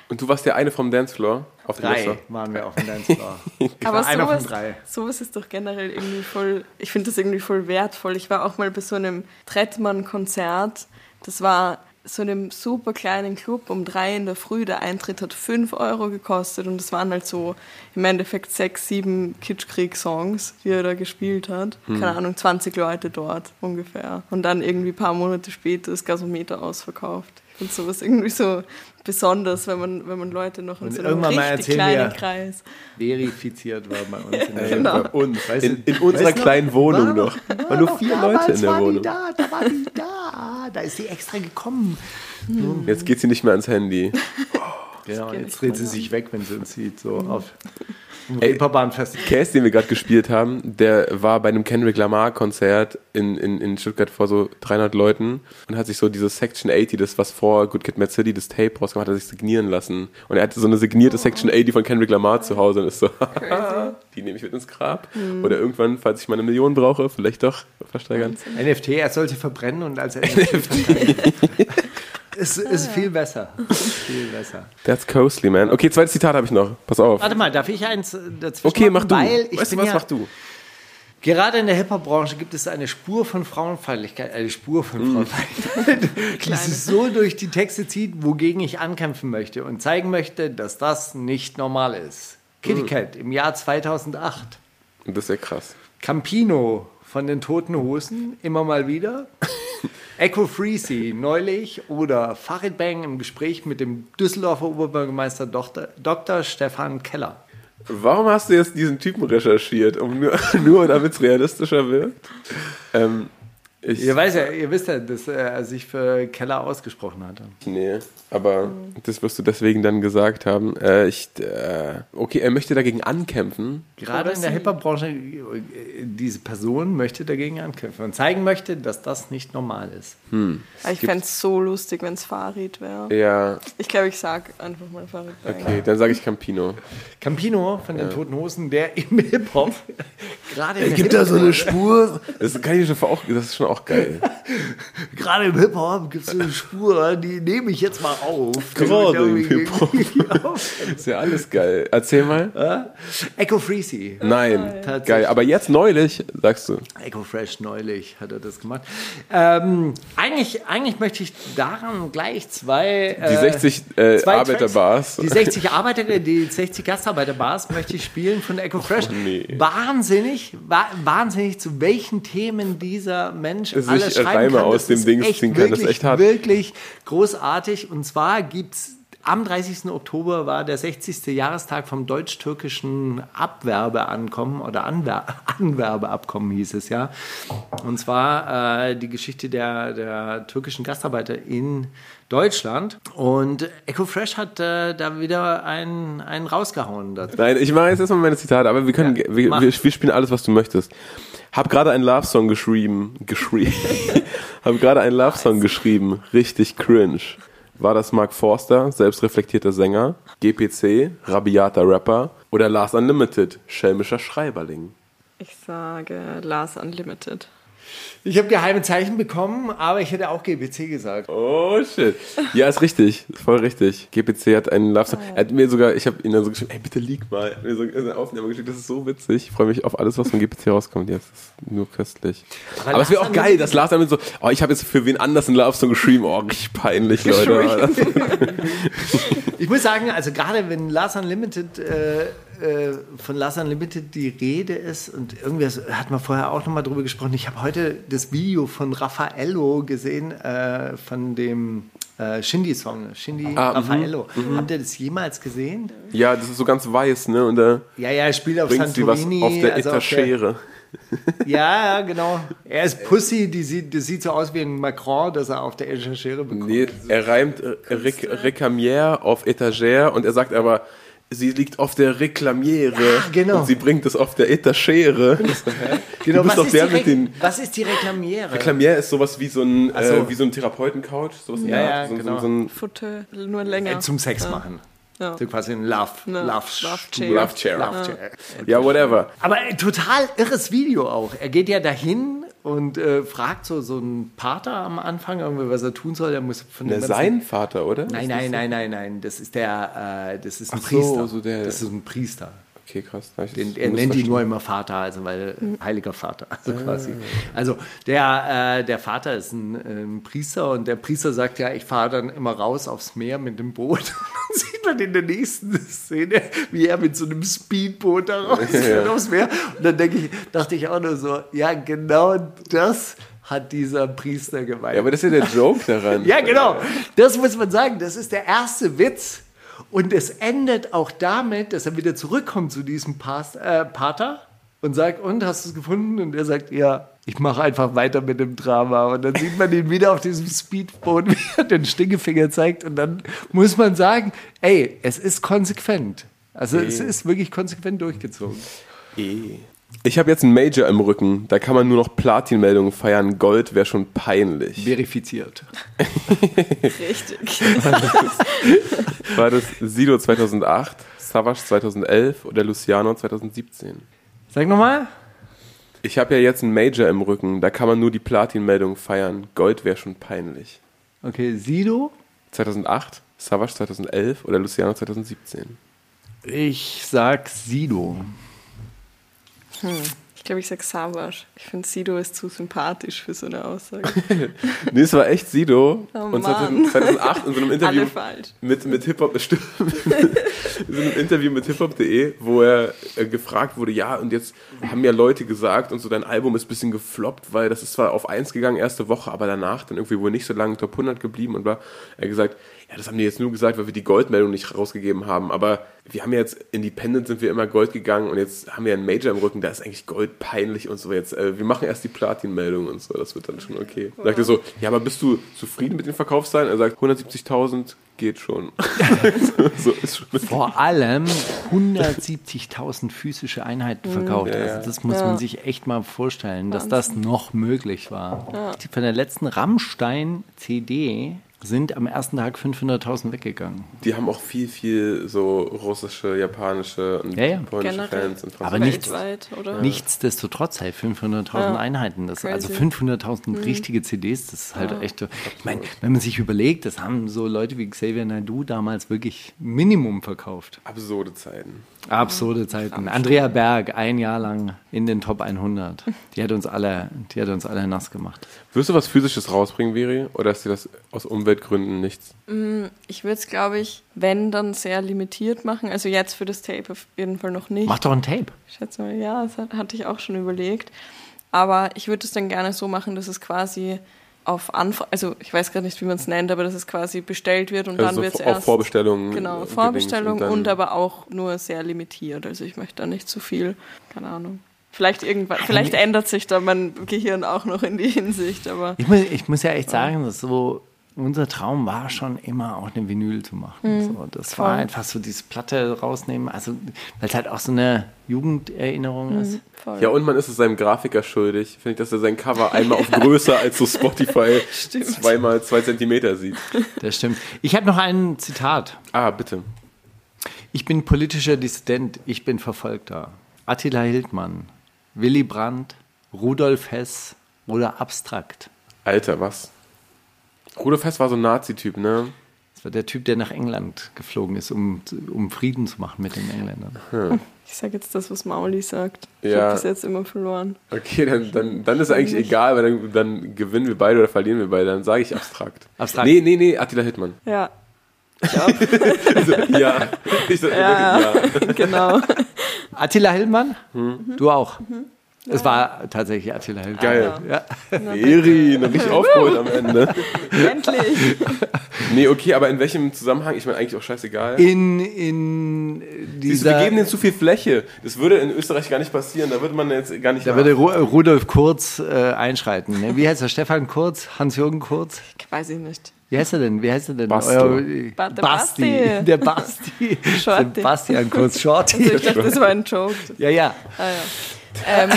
Und du warst der eine vom Dancefloor auf Drei waren wir auf dem Dancefloor. Aber war einer von sowas, drei. sowas ist doch generell irgendwie voll, ich finde das irgendwie voll wertvoll. Ich war auch mal bei so einem Trettmann-Konzert. Das war so einem super kleinen Club um drei in der Früh. Der Eintritt hat fünf Euro gekostet und es waren halt so im Endeffekt sechs, sieben Kitschkrieg-Songs, die er da gespielt hat. Keine Ahnung, 20 Leute dort ungefähr. Und dann irgendwie ein paar Monate später ist Gasometer ausverkauft. Ich finde sowas irgendwie so besonders, wenn man, wenn man Leute noch in Und so einem irgendwann mal richtig erzählen kleinen wir- Kreis. Verifiziert war bei uns. In der Genau. Bei uns. Weißt in, du- in unserer weißt du noch, kleinen Wohnung war noch. Waren nur vier Leute in der war Wohnung. Die da, da war die da. Da ist sie extra gekommen. Jetzt geht sie nicht mehr ans Handy. Genau, geht jetzt dreht sie an. sich weg, wenn sie uns sieht. So auf dem Ey. Reeperbahnfest. Case, den wir gerade gespielt haben, der war bei einem Kendrick Lamar Konzert in, in, in Stuttgart vor so 300 Leuten und hat sich so dieses Section 80, das was vor Good Kid Mad City, das Tape rausgemacht hat, hat sich signieren lassen. Und er hatte so eine signierte Section 80 von Kendrick Lamar zu Hause und ist so, die nehme ich mit ins Grab. Oder irgendwann, falls ich mal eine Million brauche, vielleicht doch versteigern. NFT, er sollte verbrennen und als NFT verteilen. Es ist viel besser. Viel besser. That's costly, man. Okay, zweites Zitat habe ich noch. Pass auf. Warte mal, darf ich eins äh, dazwischen Okay, mach machen? du. Weil ich weißt du was, ja, mach du. Gerade in der Hip-Hop-Branche gibt es eine Spur von Frauenfeindlichkeit, eine Spur von Frauenfeindlichkeit, die sich so durch die Texte zieht, wogegen ich ankämpfen möchte und zeigen möchte, dass das nicht normal ist. Kitty Cat im Jahr 2008. Das ist ja krass. Campino von den Toten Hosen, immer mal wieder. Echo Freezy neulich oder Farid Bang im Gespräch mit dem Düsseldorfer Oberbürgermeister Dr. Dr. Stefan Keller. Warum hast du jetzt diesen Typen recherchiert? Um nur, nur damit es realistischer wird? Ähm, ich, Ihr, weiß ja, ihr wisst ja, dass er sich für Keller ausgesprochen hatte. Nee, aber das wirst du deswegen dann gesagt haben. Äh, ich, äh, okay, er möchte dagegen ankämpfen. Gerade in der Hip-Hop-Branche, äh, diese Person möchte dagegen ankämpfen und zeigen möchte, dass das nicht normal ist. Aber ich fände es so lustig, wenn es Farid wäre. Ja, Ich glaube, ich sag einfach mal Farid Bang. okay, dann sage ich Campino. Campino von den Toten Hosen, der im Hip-Hop gerade im Gibt da so eine Spur? Das kann ich schon auch, das ist schon auch geil. Gerade im Hip-Hop gibt es eine Spur, die nehme ich jetzt mal auf. Gerade im Hip-Hop. Ist ja alles geil. Erzähl mal. Echo Freezy. Nein, Tatsächlich. geil. Aber jetzt neulich, sagst du. Echo Fresh neulich hat er das gemacht. Ähm, eigentlich, eigentlich möchte ich daran gleich zwei. Die 60 äh, Arbeiterbars. Die 60 Arbeiter, die 60 Gastarbeiterbars möchte ich spielen von Echo Fresh. Oh, nee. Wahnsinnig, wa wahnsinnig, zu welchen Themen dieser Mensch Sich alles schreiben Reime kann. aus dem Dings ziehen kann, das ist echt hart. Wirklich großartig. Und zwar gibt es am 30. Oktober war der 60. Jahrestag vom deutsch-türkischen Abwerbeankommen oder Anwer Anwerbeabkommen hieß es ja. Und zwar äh, die Geschichte der, der türkischen Gastarbeiter in Deutschland. Und Echo Fresh hat äh, da wieder einen, einen rausgehauen. dazu. Nein, ich mache jetzt erstmal meine Zitate, aber wir können, Ja, wir, wir, wir spielen alles, was du möchtest. Hab gerade einen Love-Song geschrieben, geschrieben. Hab gerade einen Love-Song geschrieben, richtig cringe. War das Mark Forster, selbstreflektierter Sänger, GPC, rabiater Rapper oder Lars Unlimited, schelmischer Schreiberling? Ich sage Lars Unlimited. Ich habe geheime Zeichen bekommen, aber ich hätte auch GBC gesagt. Oh shit. Ja, ist richtig. Voll richtig. GPC hat einen Love-Song. Er hat mir sogar, ich habe ihn dann so geschrieben, ey, bitte lieg mal. Er hat mir so eine Aufnahme geschickt, das ist so witzig. Ich freue mich auf alles, was von GPC rauskommt. Jetzt ist nur köstlich. Aber, es wäre auch geil, dass Lars damit so, oh, ich habe jetzt für wen anders einen Love-Song geschrieben. Oh, richtig peinlich, Leute. Ich muss sagen, also gerade wenn Lars Unlimited, äh, äh, von Lars Unlimited die Rede ist und irgendwie hat man vorher auch nochmal drüber gesprochen. Ich habe heute das Video von Raffaello gesehen, äh, von dem äh, Shindy-Song. Shindy Ah, mhm, Raffaello. Habt ihr das jemals gesehen? Ja, das ist so ganz weiß, ne? Und da Ja, ja, er spielt auf Santorini. auf der also Etagere. Ja, ja, genau. Er ist Pussy, die sieht, das sieht so aus wie ein Macron, das er auf der Etagere bekommt. Nee, er reimt äh, Ric Recamier auf Etagere und er sagt aber, sie liegt auf der Reklamiere Ja, genau. und sie bringt es auf der Etagere. Genau, du bist was, doch ist der die mit den was ist die Reklamiere? Reklamiere ist sowas wie so ein, so. äh, wie so ein Therapeuten-Couch. Sowas in Ja, ja, so, genau. so, so ein Futter, nur länger. Äh, Zum Sex ja. machen. Ja. So quasi ein Love, Ne, Love, Love. Chair. Love Chair. Love Chair. Ja, whatever. Aber ein total irres Video auch. Er geht ja dahin und äh, fragt so, so einen Pater am Anfang, irgendwie, was er tun soll. Er muss von Ne, dem ganzen- sein Vater, oder? Nein, nein, nein, nein, nein. Das ist der, äh, das ist ein Ach so, Priester. so der- das ist ein Priester. Okay, krass. Den, er nennt ihn missverstanden. nur immer Vater, also weil heiliger Vater, also quasi. Also der, äh, der Vater ist ein, ein Priester und der Priester sagt ja, ich fahre dann immer raus aufs Meer mit dem Boot. Und dann sieht man in der nächsten Szene, wie er mit so einem Speedboot da rausfährt aufs Meer. Und dann denke ich, dachte ich auch nur so, ja genau das hat dieser Priester gemeint. Ja, aber das ist ja der Joke daran. Ja, genau. Das muss man sagen. Das ist der erste Witz. Und es endet auch damit, dass er wieder zurückkommt zu diesem Pas äh, Pater und sagt, und, hast du es gefunden? Und er sagt, ja, ich mache einfach weiter mit dem Drama. Und dann sieht man ihn wieder auf diesem Speedboot, wie er den Stinkefinger zeigt. Und dann muss man sagen, ey, es ist konsequent. Also es ist wirklich konsequent durchgezogen. Eh. Ich habe jetzt einen Major im Rücken. Da kann man nur noch Platin-Meldungen feiern. Gold wäre schon peinlich. Verifiziert. Richtig. War das Sido 2008, Savage 2011 oder Luciano 2017? Sag nochmal. Ich habe ja jetzt einen Major im Rücken. Da kann man nur die Platin-Meldung feiern. Gold wäre schon peinlich. Okay, Sido. 2008, Savage 2011 oder Luciano 2017? Ich sag Sido. Ich glaube, ich sag Savage. Ich finde, Sido ist zu sympathisch für so eine Aussage. Nee, es war echt Sido. Oh und Mann. 2008 in so einem Interview mit, mit Hip-Hop, in so einem Interview mit hiphop.de, wo er äh, gefragt wurde, ja, und jetzt haben ja Leute gesagt und so, dein Album ist ein bisschen gefloppt, weil das ist zwar auf 1 gegangen erste Woche, aber danach dann irgendwie wohl nicht so lange Top 100 geblieben und war, er gesagt, ja, das haben die jetzt nur gesagt, weil wir die Goldmeldung nicht rausgegeben haben, aber wir haben jetzt, Independent sind wir immer Gold gegangen und jetzt haben wir einen Major im Rücken, da ist eigentlich Gold peinlich und so jetzt, äh, wir machen erst die Platin-Meldung und so, das wird dann schon okay. Sagt er so, ja, aber bist du zufrieden mit den Verkaufszahlen? Er sagt, 170.000 geht schon. so ist schon vor allem 170.000 physische Einheiten verkauft. Ja, ja. Also das muss Ja. man sich echt mal vorstellen, dass das noch möglich war. Von der letzten Rammstein-CD sind am ersten Tag 500.000 weggegangen. Die haben auch viel, viel so russische, japanische und Ja, ja. polnische Generell. Fans. Und Aber nicht- Weltweit, oder? Nichtsdestotrotz, hey, 500.000 Ja. Einheiten. Das, also Crazy. Mhm. 500.000 richtige CDs, das ist halt echt. Ich meine, wenn man sich überlegt, das haben so Leute wie Xavier Naidoo damals wirklich Minimum verkauft. Absurde Zeiten. Absurde Zeiten. Andrea Berg, ein Jahr lang in den Top 100. Die hat uns alle, die hat uns alle nass gemacht. Wirst du was Physisches rausbringen, Viri? Oder ist dir das aus Umweltgründen nichts? Ich würde es, glaube ich, wenn, dann sehr limitiert machen. Also jetzt für das Tape auf jeden Fall noch nicht. Mach doch ein Tape. Ich schätze mal, ja, das hat- hatte ich auch schon überlegt. Aber ich würde es dann gerne so machen, dass es quasi auf Anfrage, also ich weiß gerade nicht, wie man es nennt, aber dass es quasi bestellt wird und Also dann wird es auf erst... Vorbestellungen. Genau, Vorbestellung und, dann- aber auch nur sehr limitiert. Also ich möchte da nicht zu viel, keine Ahnung. Vielleicht irgendwann, vielleicht ändert sich da mein Gehirn auch noch in die Hinsicht, aber Ich muss, ich muss ja echt sagen, dass so unser Traum war schon immer auch eine Vinyl zu machen. So, das war voll. einfach so diese Platte rausnehmen, also weil es halt auch so eine Jugenderinnerung ist. voll. Ja, und man ist es seinem Grafiker schuldig, finde ich, dass er sein Cover einmal auf größer als so Spotify zweimal zwei Zentimeter sieht. Das stimmt. Ich habe noch ein Zitat. Ah, bitte. Ich bin politischer Dissident, ich bin Verfolgter. Attila Hildmann, Willy Brandt, Rudolf Hess oder Abstrakt. Alter, was? Rudolf Hess war so ein Nazi-Typ, ne? Das war der Typ, der nach England geflogen ist, um, um Frieden zu machen mit den Engländern. ich sage jetzt das, was Mauli sagt. Ich Ja. habe bis jetzt immer verloren. Okay, dann, dann, dann ist eigentlich egal, weil dann, dann gewinnen wir beide oder verlieren wir beide. Dann sage ich abstrakt. Abstrakt. Nee, nee, nee, Attila Hittmann. Ja, Ja. Ich sag Ja. wirklich ja. genau. Attila Hildmann, du auch. Es war tatsächlich Attila Hildmann. Geil. Ja. Eri, noch richtig aufgeholt am Ende. Endlich! Nee, okay, aber in welchem Zusammenhang? Ich meine, eigentlich auch scheißegal. In, in dieser. wir geben denen zu viel Fläche. Das würde in Österreich gar nicht passieren. Da würde man jetzt gar nicht. da würde Ru Rudolf Kurz äh, einschreiten. Ne? Wie heißt er? Stefan Kurz? Hans-Jürgen Kurz? Weiß ich nicht. Wie heißt er denn? Wie heißt er denn? Basto. Euer, Ba- der Basti. Basti. Der Basti. Shorty. Sebastian Kurz. Shorty. Also ich dachte, das war ein Joke. Ja, ja. Ah, ja. Ähm,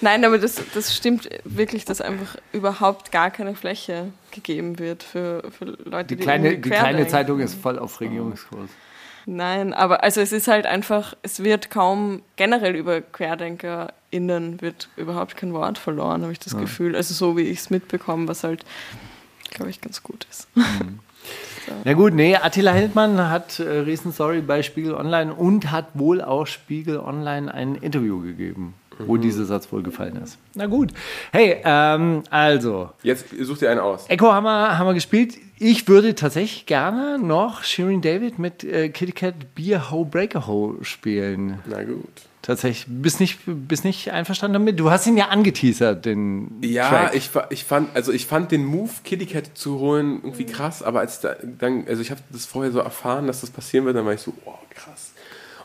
nein, aber das, das stimmt wirklich, dass einfach überhaupt gar keine Fläche gegeben wird für, für Leute, Die die, kleine, die kleine. Zeitung ist voll auf Regierungskurs. Nein, aber also es ist halt einfach, es wird kaum generell über QuerdenkerInnen wird überhaupt kein Wort verloren, habe ich das Gefühl. Also so wie ich es mitbekomme, was halt, glaube ich, ganz gut ist. Na gut, nee, Attila Hildmann hat äh, Riesenstory bei Spiegel Online und hat wohl auch Spiegel Online ein Interview gegeben, wo dieser Satz wohl gefallen ist. Na gut. Hey, ähm, also, Jetzt such dir einen aus. Echo haben wir, haben wir gespielt. Ich würde tatsächlich gerne noch Shirin David mit äh, Kitty Cat Beer Ho Breaker Ho spielen. Na gut. Tatsächlich. Bist nicht, bist nicht einverstanden damit? Du hast ihn ja angeteasert, den Ja, Track. ich, ich fand, also ich fand den Move, Kitty Cat zu holen, irgendwie krass, aber als da, dann, also ich habe das vorher so erfahren, dass das passieren wird, dann war ich so, oh, krass.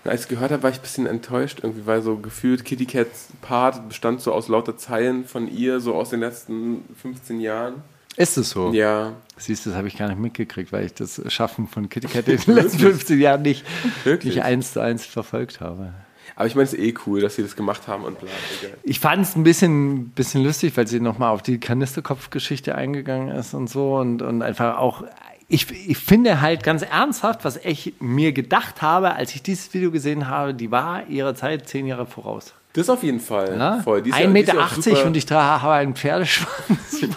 Und als ich gehört habe, war ich ein bisschen enttäuscht, irgendwie, weil so gefühlt Kitty Cats Part bestand so aus lauter Zeilen von ihr, so aus den letzten 15 Jahren. Ist es so? Ja, Siehst du, das habe ich gar nicht mitgekriegt, weil ich das Schaffen von Kitty Cat in den letzten 15 Jahren nicht, Wirklich? nicht eins zu eins verfolgt habe. aber ich meine, es ist eh cool, dass sie das gemacht haben und bla, egal. Ich fand es ein bisschen, bisschen lustig, weil sie nochmal auf die Kanisterkopf-Geschichte eingegangen ist und so und, und einfach auch. Ich, ich finde halt ganz ernsthaft, was ich mir gedacht habe, als ich dieses Video gesehen habe, die war ihrer Zeit zehn Jahre voraus. Das auf jeden Fall. Ja? Voll. Die ist 1,80 ja- die ist Meter ja und ich trage, habe einen Pferdeschwanz.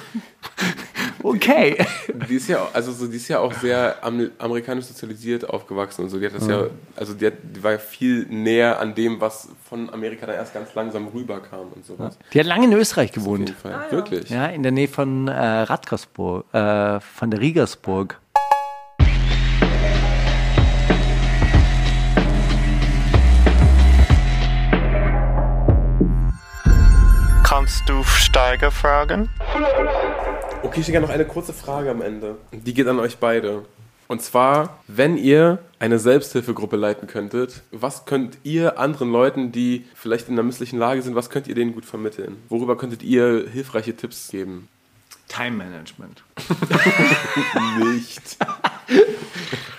okay. Die ist ja, also so, die ist ja auch sehr am, amerikanisch sozialisiert aufgewachsen und so. Die hat das ja, also die, hat, die war ja viel näher an dem, was von Amerika dann erst ganz langsam rüberkam und sowas. Die hat lange in Österreich Auf jeden gewohnt. Fall. Wirklich. Ja, in der Nähe von äh, Radgersburg, äh, von der Riegersburg. Kannst du Steiger fragen? Okay, ich habe noch eine kurze Frage am Ende. Die geht an euch beide. Und zwar, wenn ihr eine Selbsthilfegruppe leiten könntet, was könnt ihr anderen Leuten, die vielleicht in einer misslichen Lage sind, was könnt ihr denen gut vermitteln? Worüber könntet ihr hilfreiche Tipps geben? Time Management. Nicht.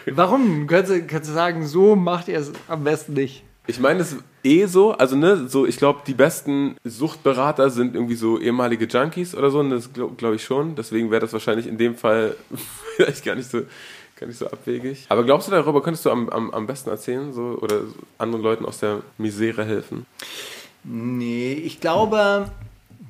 Warum? Könntest du, könntest du sagen, so macht ihr es am besten nicht? Ich meine, es ist eh so, also ne, so, ich glaube, die besten Suchtberater sind irgendwie so ehemalige Junkies oder so, und das glaube glaub ich schon. Deswegen wäre das wahrscheinlich in dem Fall vielleicht gar nicht so, gar nicht so abwegig. Aber glaubst du, darüber könntest du am, am, am besten erzählen, so, oder anderen Leuten aus der Misere helfen? Nee, ich glaube,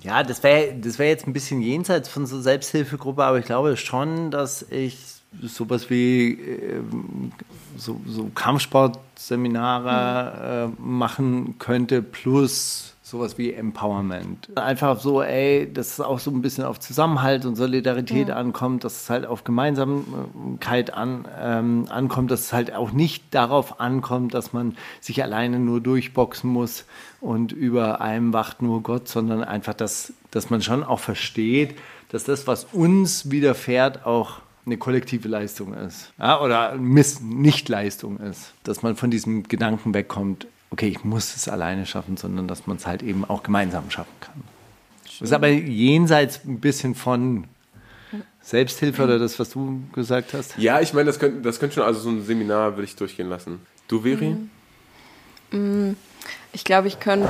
ja, das wäre das wär jetzt ein bisschen jenseits von so Selbsthilfegruppe, aber ich glaube schon, dass ich sowas wie ähm, so, so Kampfsportseminare äh, machen könnte, plus sowas wie Empowerment. Einfach so, ey, dass es auch so ein bisschen auf Zusammenhalt und Solidarität ankommt, dass es halt auf Gemeinsamkeit an, ähm, ankommt, dass es halt auch nicht darauf ankommt, dass man sich alleine nur durchboxen muss und über einem wacht nur Gott, sondern einfach, dass, dass man schon auch versteht, dass das, was uns widerfährt, auch eine kollektive Leistung ist. Ja, oder Miss Nichtleistung ist. Dass man von diesem Gedanken wegkommt, okay, ich muss es alleine schaffen, sondern dass man es halt eben auch gemeinsam schaffen kann. Das ist aber jenseits ein bisschen von Selbsthilfe oder das, was du gesagt hast. Ja, ich meine, das könnte das könnte schon, also so ein Seminar würde ich durchgehen lassen. Du, Veri? Ich glaube, ich könnte,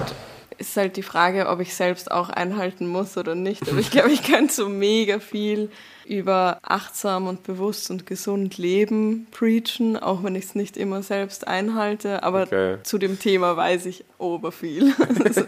ist halt die Frage, ob ich selbst auch einhalten muss oder nicht. Aber ich glaube, ich könnte so mega viel über achtsam und bewusst und gesund leben preachen, auch wenn ich es nicht immer selbst einhalte. Aber Okay. zu dem Thema weiß ich oberviel. Also,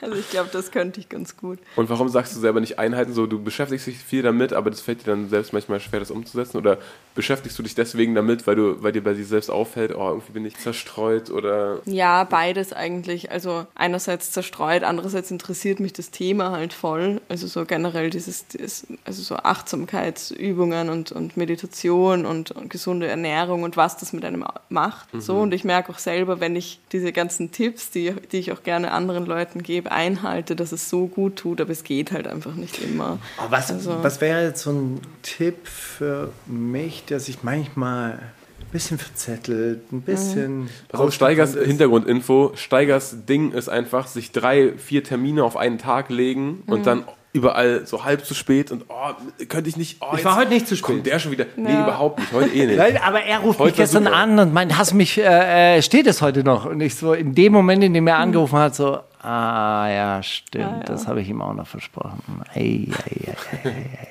also ich glaube, das könnte ich ganz gut. Und warum sagst du selber nicht einhalten? So, du beschäftigst dich viel damit, aber das fällt dir dann selbst manchmal schwer, das umzusetzen? Oder beschäftigst du dich deswegen damit, weil du, weil dir bei dir selbst auffällt, oh, irgendwie bin ich zerstreut oder Ja, beides eigentlich. Also einerseits zerstreut, andererseits interessiert mich das Thema halt voll. Also so generell dieses, dieses also so Achtsamkeit Achtsamkeitsübungen und, und Meditation und, und gesunde Ernährung und was das mit einem macht. So und ich merke auch selber, wenn ich diese ganzen Tipps, die, die ich auch gerne anderen Leuten gebe, einhalte, dass es so gut tut, aber es geht halt einfach nicht immer. Was, Also- was wäre jetzt so ein Tipp für mich, der sich manchmal ein bisschen verzettelt, ein bisschen. Pass auf, Steigers ist? Hintergrundinfo. Steigers Ding ist einfach, sich drei, vier Termine auf einen Tag legen und dann überall so halb zu spät und oh, könnte ich nicht. Oh, Ich war heute nicht zu spät. Kommt der schon wieder? Nee, Ja. überhaupt nicht. Heute eh nicht. Aber er ruft Heute mich gestern super. an und meint, hast mich, äh, äh, steht es heute noch? Und ich so, in dem Moment, in dem er angerufen hat, so, ah ja, stimmt, Ah, ja. das habe ich ihm auch noch versprochen. Ei, ei, ei, ei, ei, ei.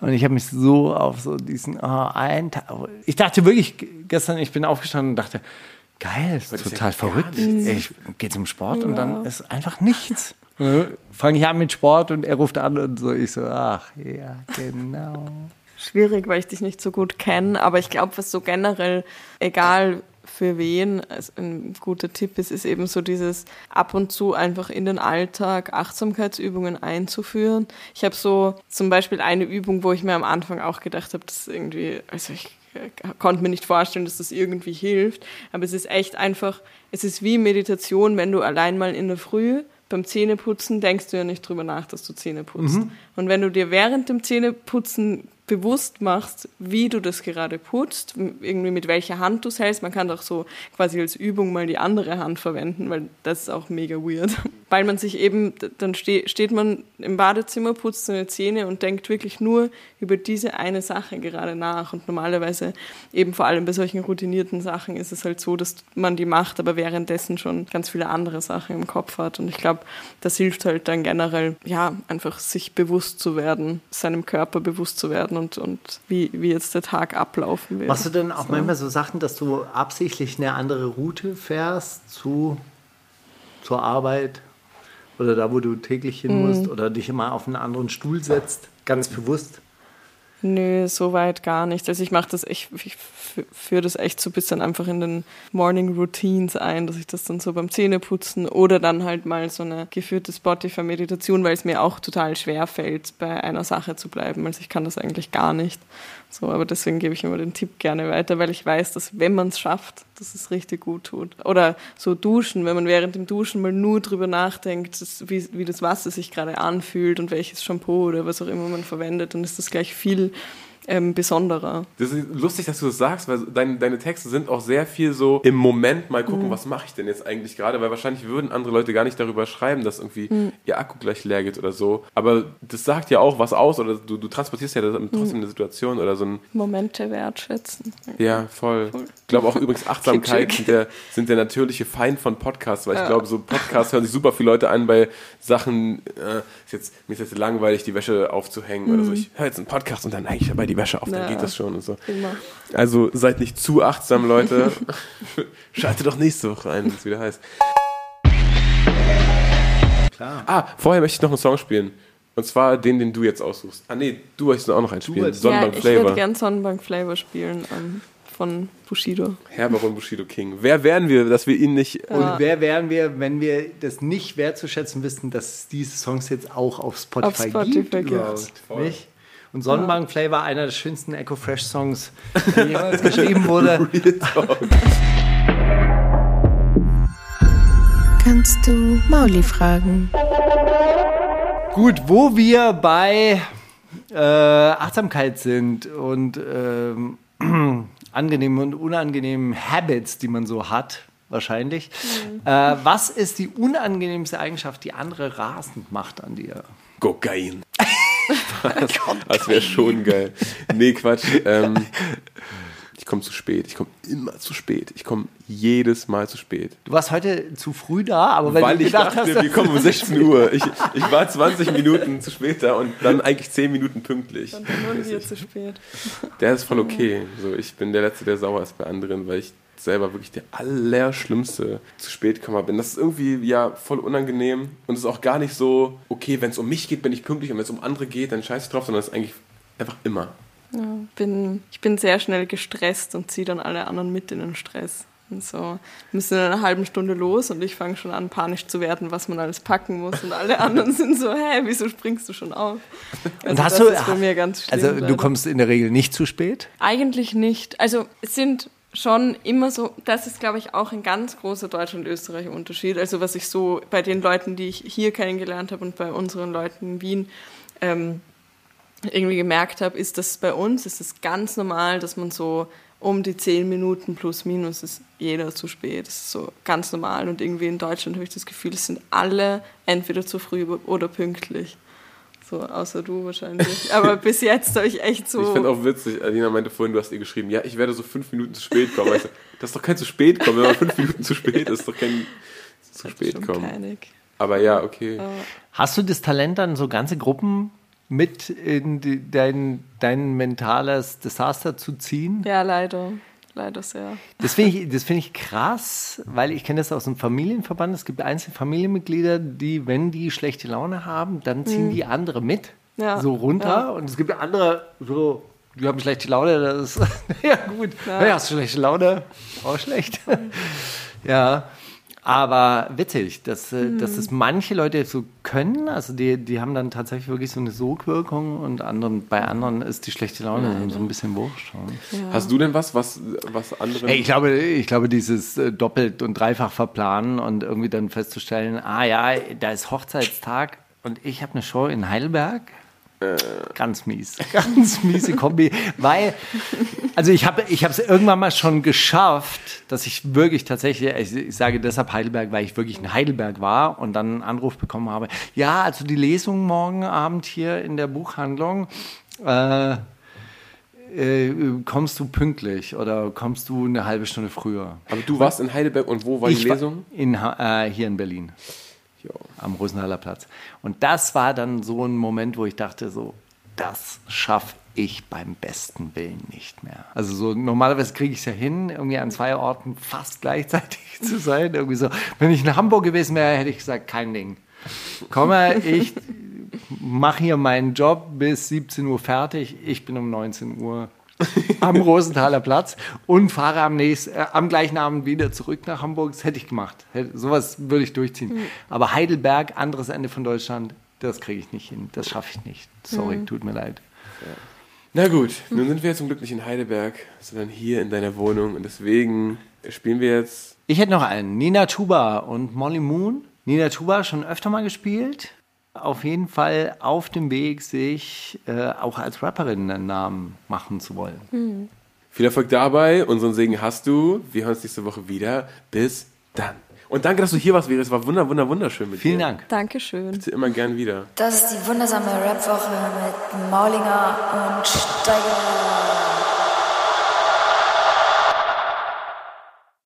Und ich habe mich so auf so diesen, oh, einen Tag, ich dachte wirklich gestern, ich bin aufgestanden und dachte, geil, ist ist ja total verrückt. Ich gehe zum Sport und dann ist einfach nichts. Fange ich an mit Sport und er ruft an und so, ich so, ach ja, genau. schwierig, weil ich dich nicht so gut kenne, aber ich glaube, was so generell, egal für wen, ein guter Tipp ist, ist eben so dieses ab und zu einfach in den Alltag Achtsamkeitsübungen einzuführen. Ich habe so zum Beispiel eine Übung, wo ich mir am Anfang auch gedacht habe, das ist irgendwie, also ich äh, konnte mir nicht vorstellen, dass das irgendwie hilft, aber es ist echt einfach, es ist wie Meditation, wenn du allein mal in der Früh beim Zähneputzen denkst du ja nicht drüber nach, dass du Zähne putzt. Und wenn du dir während dem Zähneputzen bewusst machst, wie du das gerade putzt, irgendwie mit welcher Hand du es hältst. Man kann doch so quasi als Übung mal die andere Hand verwenden, weil das ist auch mega weird. Weil man sich eben, dann ste steht man im Badezimmer, putzt seine Zähne und denkt wirklich nur über diese eine Sache gerade nach. Und normalerweise eben vor allem bei solchen routinierten Sachen ist es halt so, dass man die macht, aber währenddessen schon ganz viele andere Sachen im Kopf hat. Und ich glaube, das hilft halt dann generell, ja, einfach sich bewusst zu werden, seinem Körper bewusst zu werden und, und wie, wie jetzt der Tag ablaufen wird. Machst du denn auch So. manchmal so Sachen, dass du absichtlich eine andere Route fährst zu, zur Arbeit oder da, wo du täglich hin Mhm. musst oder dich immer auf einen anderen Stuhl setzt, ganz bewusst? Nö, so weit gar nicht. Also ich mache das, ich, ich führe das echt so ein bisschen einfach in den Morning Routines ein, dass ich das dann so beim Zähneputzen oder dann halt mal so eine geführte Spotify-Meditation, weil es mir auch total schwer fällt, bei einer Sache zu bleiben. Also ich kann das eigentlich gar nicht. So, aber deswegen gebe ich immer den Tipp gerne weiter, weil ich weiß, dass wenn man es schafft, dass es richtig gut tut. Oder so duschen, wenn man während dem Duschen mal nur drüber nachdenkt, dass, wie, wie das Wasser sich gerade anfühlt und welches Shampoo oder was auch immer man verwendet, dann ist das gleich viel ähm, besonderer. Das ist lustig, dass du das sagst, weil deine, deine Texte sind auch sehr viel so im Moment mal Mhm. gucken, was mache ich denn jetzt eigentlich gerade, weil wahrscheinlich würden andere Leute gar nicht darüber schreiben, dass irgendwie Mhm. ihr Akku gleich leer geht oder so. Aber das sagt ja auch was aus oder du, du transportierst ja Mhm. trotzdem eine Situation oder so ein, Momente wertschätzen. ja, voll. Voll. Ich glaube auch übrigens Achtsamkeit sind der, sind der natürliche Feind von Podcasts, weil ich Ja. glaube, so Podcasts hören sich super viele Leute an bei Sachen, äh, jetzt, mir ist jetzt langweilig, die Wäsche aufzuhängen oder so. Ich höre jetzt einen Podcast und dann hänge ich dabei die Wäsche auf, dann Mhm. Ja. geht das schon und so. Immer. Also seid nicht zu achtsam, Leute. Schaltet doch nächste Woche ein, wenn es wieder heißt. Klar. Ah, vorher möchte ich noch einen Song spielen. Und zwar den, den du jetzt aussuchst. Ah nee, du möchtest auch noch einen spielen. Sonnenbank ja, ich würde Flavor. gern Sonnenbank Flavor spielen ähm, von Bushido. Herr Baron Bushido King. Wer wären wir, dass wir ihn nicht... Und wer wären wir, wenn wir das nicht wertzuschätzen wüssten, dass es diese Songs jetzt auch auf Spotify, Auf Spotify gibt? gibt. überhaupt. Nicht? Und Sonnenbank Flavor, einer der schönsten Echo Fresh Songs, der jemals geschrieben wurde. Kannst du Mauli fragen? Gut, wo wir bei äh, Achtsamkeit sind und ähm, angenehmen und unangenehmen Habits, die man so hat, wahrscheinlich. Äh, was ist die unangenehmste Eigenschaft, die andere rasend macht an dir? Kokain. das wäre schon geil. Nee, Quatsch. Ähm, ich komme zu spät. Ich komme immer zu spät. Ich komme jedes Mal zu spät. Du warst heute zu früh da, aber wenn Weil du ich gedacht dachte, hast, wir kommen um 16 Uhr. Ich, ich war 20 Minuten zu spät da und dann eigentlich 10 Minuten pünktlich. Dann wurden wir zu spät. Der ist voll okay. So, ich bin der Letzte, der sauer ist bei anderen, weil ich selber wirklich der Allerschlimmste zu spät gekommen bin. Das ist irgendwie ja voll unangenehm und es ist auch gar nicht so, okay, wenn es um mich geht, bin ich pünktlich und wenn es um andere geht, dann scheiße ich drauf, sondern es ist eigentlich einfach immer. Ja, bin, ich bin sehr schnell gestresst und ziehe dann alle anderen mit in den Stress. Und so müssen in einer halben Stunde los und ich fange schon an, panisch zu werden, was man alles packen muss. Und alle anderen sind so, hä, wieso springst du schon auf? Also Und hast das du, ist bei mir ganz schlimm. also du leider. kommst in der Regel nicht zu spät? Eigentlich nicht. Also es sind schon immer so, das ist, glaube ich, auch ein ganz großer Deutschland-Österreich-Unterschied. Also was ich so bei den Leuten, die ich hier kennengelernt habe und bei unseren Leuten in Wien ähm, irgendwie gemerkt habe, ist, dass bei uns ist es ganz normal, dass man so um die zehn Minuten plus minus ist jeder zu spät. Das ist so ganz normal. Und irgendwie in Deutschland habe ich das Gefühl, es sind alle entweder zu früh oder pünktlich. So, außer du wahrscheinlich. Aber bis jetzt habe ich echt so. Ich finde auch witzig, Alina meinte vorhin, du hast ihr geschrieben, ja, ich werde so fünf Minuten zu spät kommen. Ich so, das ist doch kein zu spät kommen, wenn man fünf Minuten zu spät ist, ist doch kein zu spät kommen. peinlich. Aber ja, okay. Hast du das Talent dann so ganze Gruppen mit in die, dein, dein mentales Desaster zu ziehen? Ja, leider. Leider sehr. Das finde ich, das finde ich krass, weil ich kenne das aus dem Familienverband. Es gibt einzelne Familienmitglieder, die, wenn die schlechte Laune haben, dann ziehen die andere mit. Ja, So runter. ja. Und es gibt andere, so, die haben schlechte Laune, das ist, ja gut. Ja. hast du schlechte Laune? Auch schlecht. ja. Aber witzig, dass, äh, dass es manche Leute so können, also die, die haben dann tatsächlich wirklich so eine Sogwirkung und anderen, bei anderen ist die schlechte Laune so ein bisschen wurscht. Hast du denn was, was, was andere. Ich glaube, ich glaube, dieses äh, doppelt und dreifach verplanen und irgendwie dann festzustellen, ah ja, da ist Hochzeitstag und ich habe eine Show in Heidelberg. Ganz mies, ganz miese Kombi, weil, also ich habe ich es irgendwann mal schon geschafft, dass ich wirklich tatsächlich, ich, ich sage deshalb Heidelberg, weil ich wirklich in Heidelberg war und dann einen Anruf bekommen habe, ja, also die Lesung morgen Abend hier in der Buchhandlung, äh, äh, kommst du pünktlich oder kommst du eine halbe Stunde früher? aber du warst in Heidelberg und wo war die Ich war Lesung? In, Ha- äh, hier in Berlin, Jo. am Rosenhaller Platz. Und das war dann so ein Moment, wo ich dachte, so, das schaffe ich beim besten Willen nicht mehr. Also so normalerweise kriege ich es ja hin, irgendwie an zwei Orten fast gleichzeitig zu sein. Irgendwie so, wenn ich in Hamburg gewesen wäre, hätte ich gesagt, kein Ding. Komme, ich mache hier meinen Job bis 17 Uhr fertig. Ich bin um 19 Uhr am Rosenthaler Platz und fahre am, nächsten, äh, am gleichen Abend wieder zurück nach Hamburg. Das hätte ich gemacht. Hätte, sowas würde ich durchziehen. Aber Heidelberg, anderes Ende von Deutschland, das kriege ich nicht hin. Das schaffe ich nicht. Sorry, tut mir leid. Na gut, nun sind wir jetzt zum Glück nicht in Heidelberg, sondern hier in deiner Wohnung und deswegen spielen wir jetzt. Ich hätte noch einen. Nina Tuba und Molly Moon. Nina Tuba schon öfter mal gespielt. Auf jeden Fall auf dem Weg, sich äh, auch als Rapperin einen Namen machen zu wollen. Viel Erfolg dabei, unseren Segen hast du. Wir hören uns nächste Woche wieder. Bis dann. Und danke, dass du hier warst, Vera. Es war wunder, wunder, wunderschön mit Vielen dir. Dank. Dankeschön. Bitte immer gern wieder. Das ist die wundersame Rap-Woche mit Maulinger und Steiger.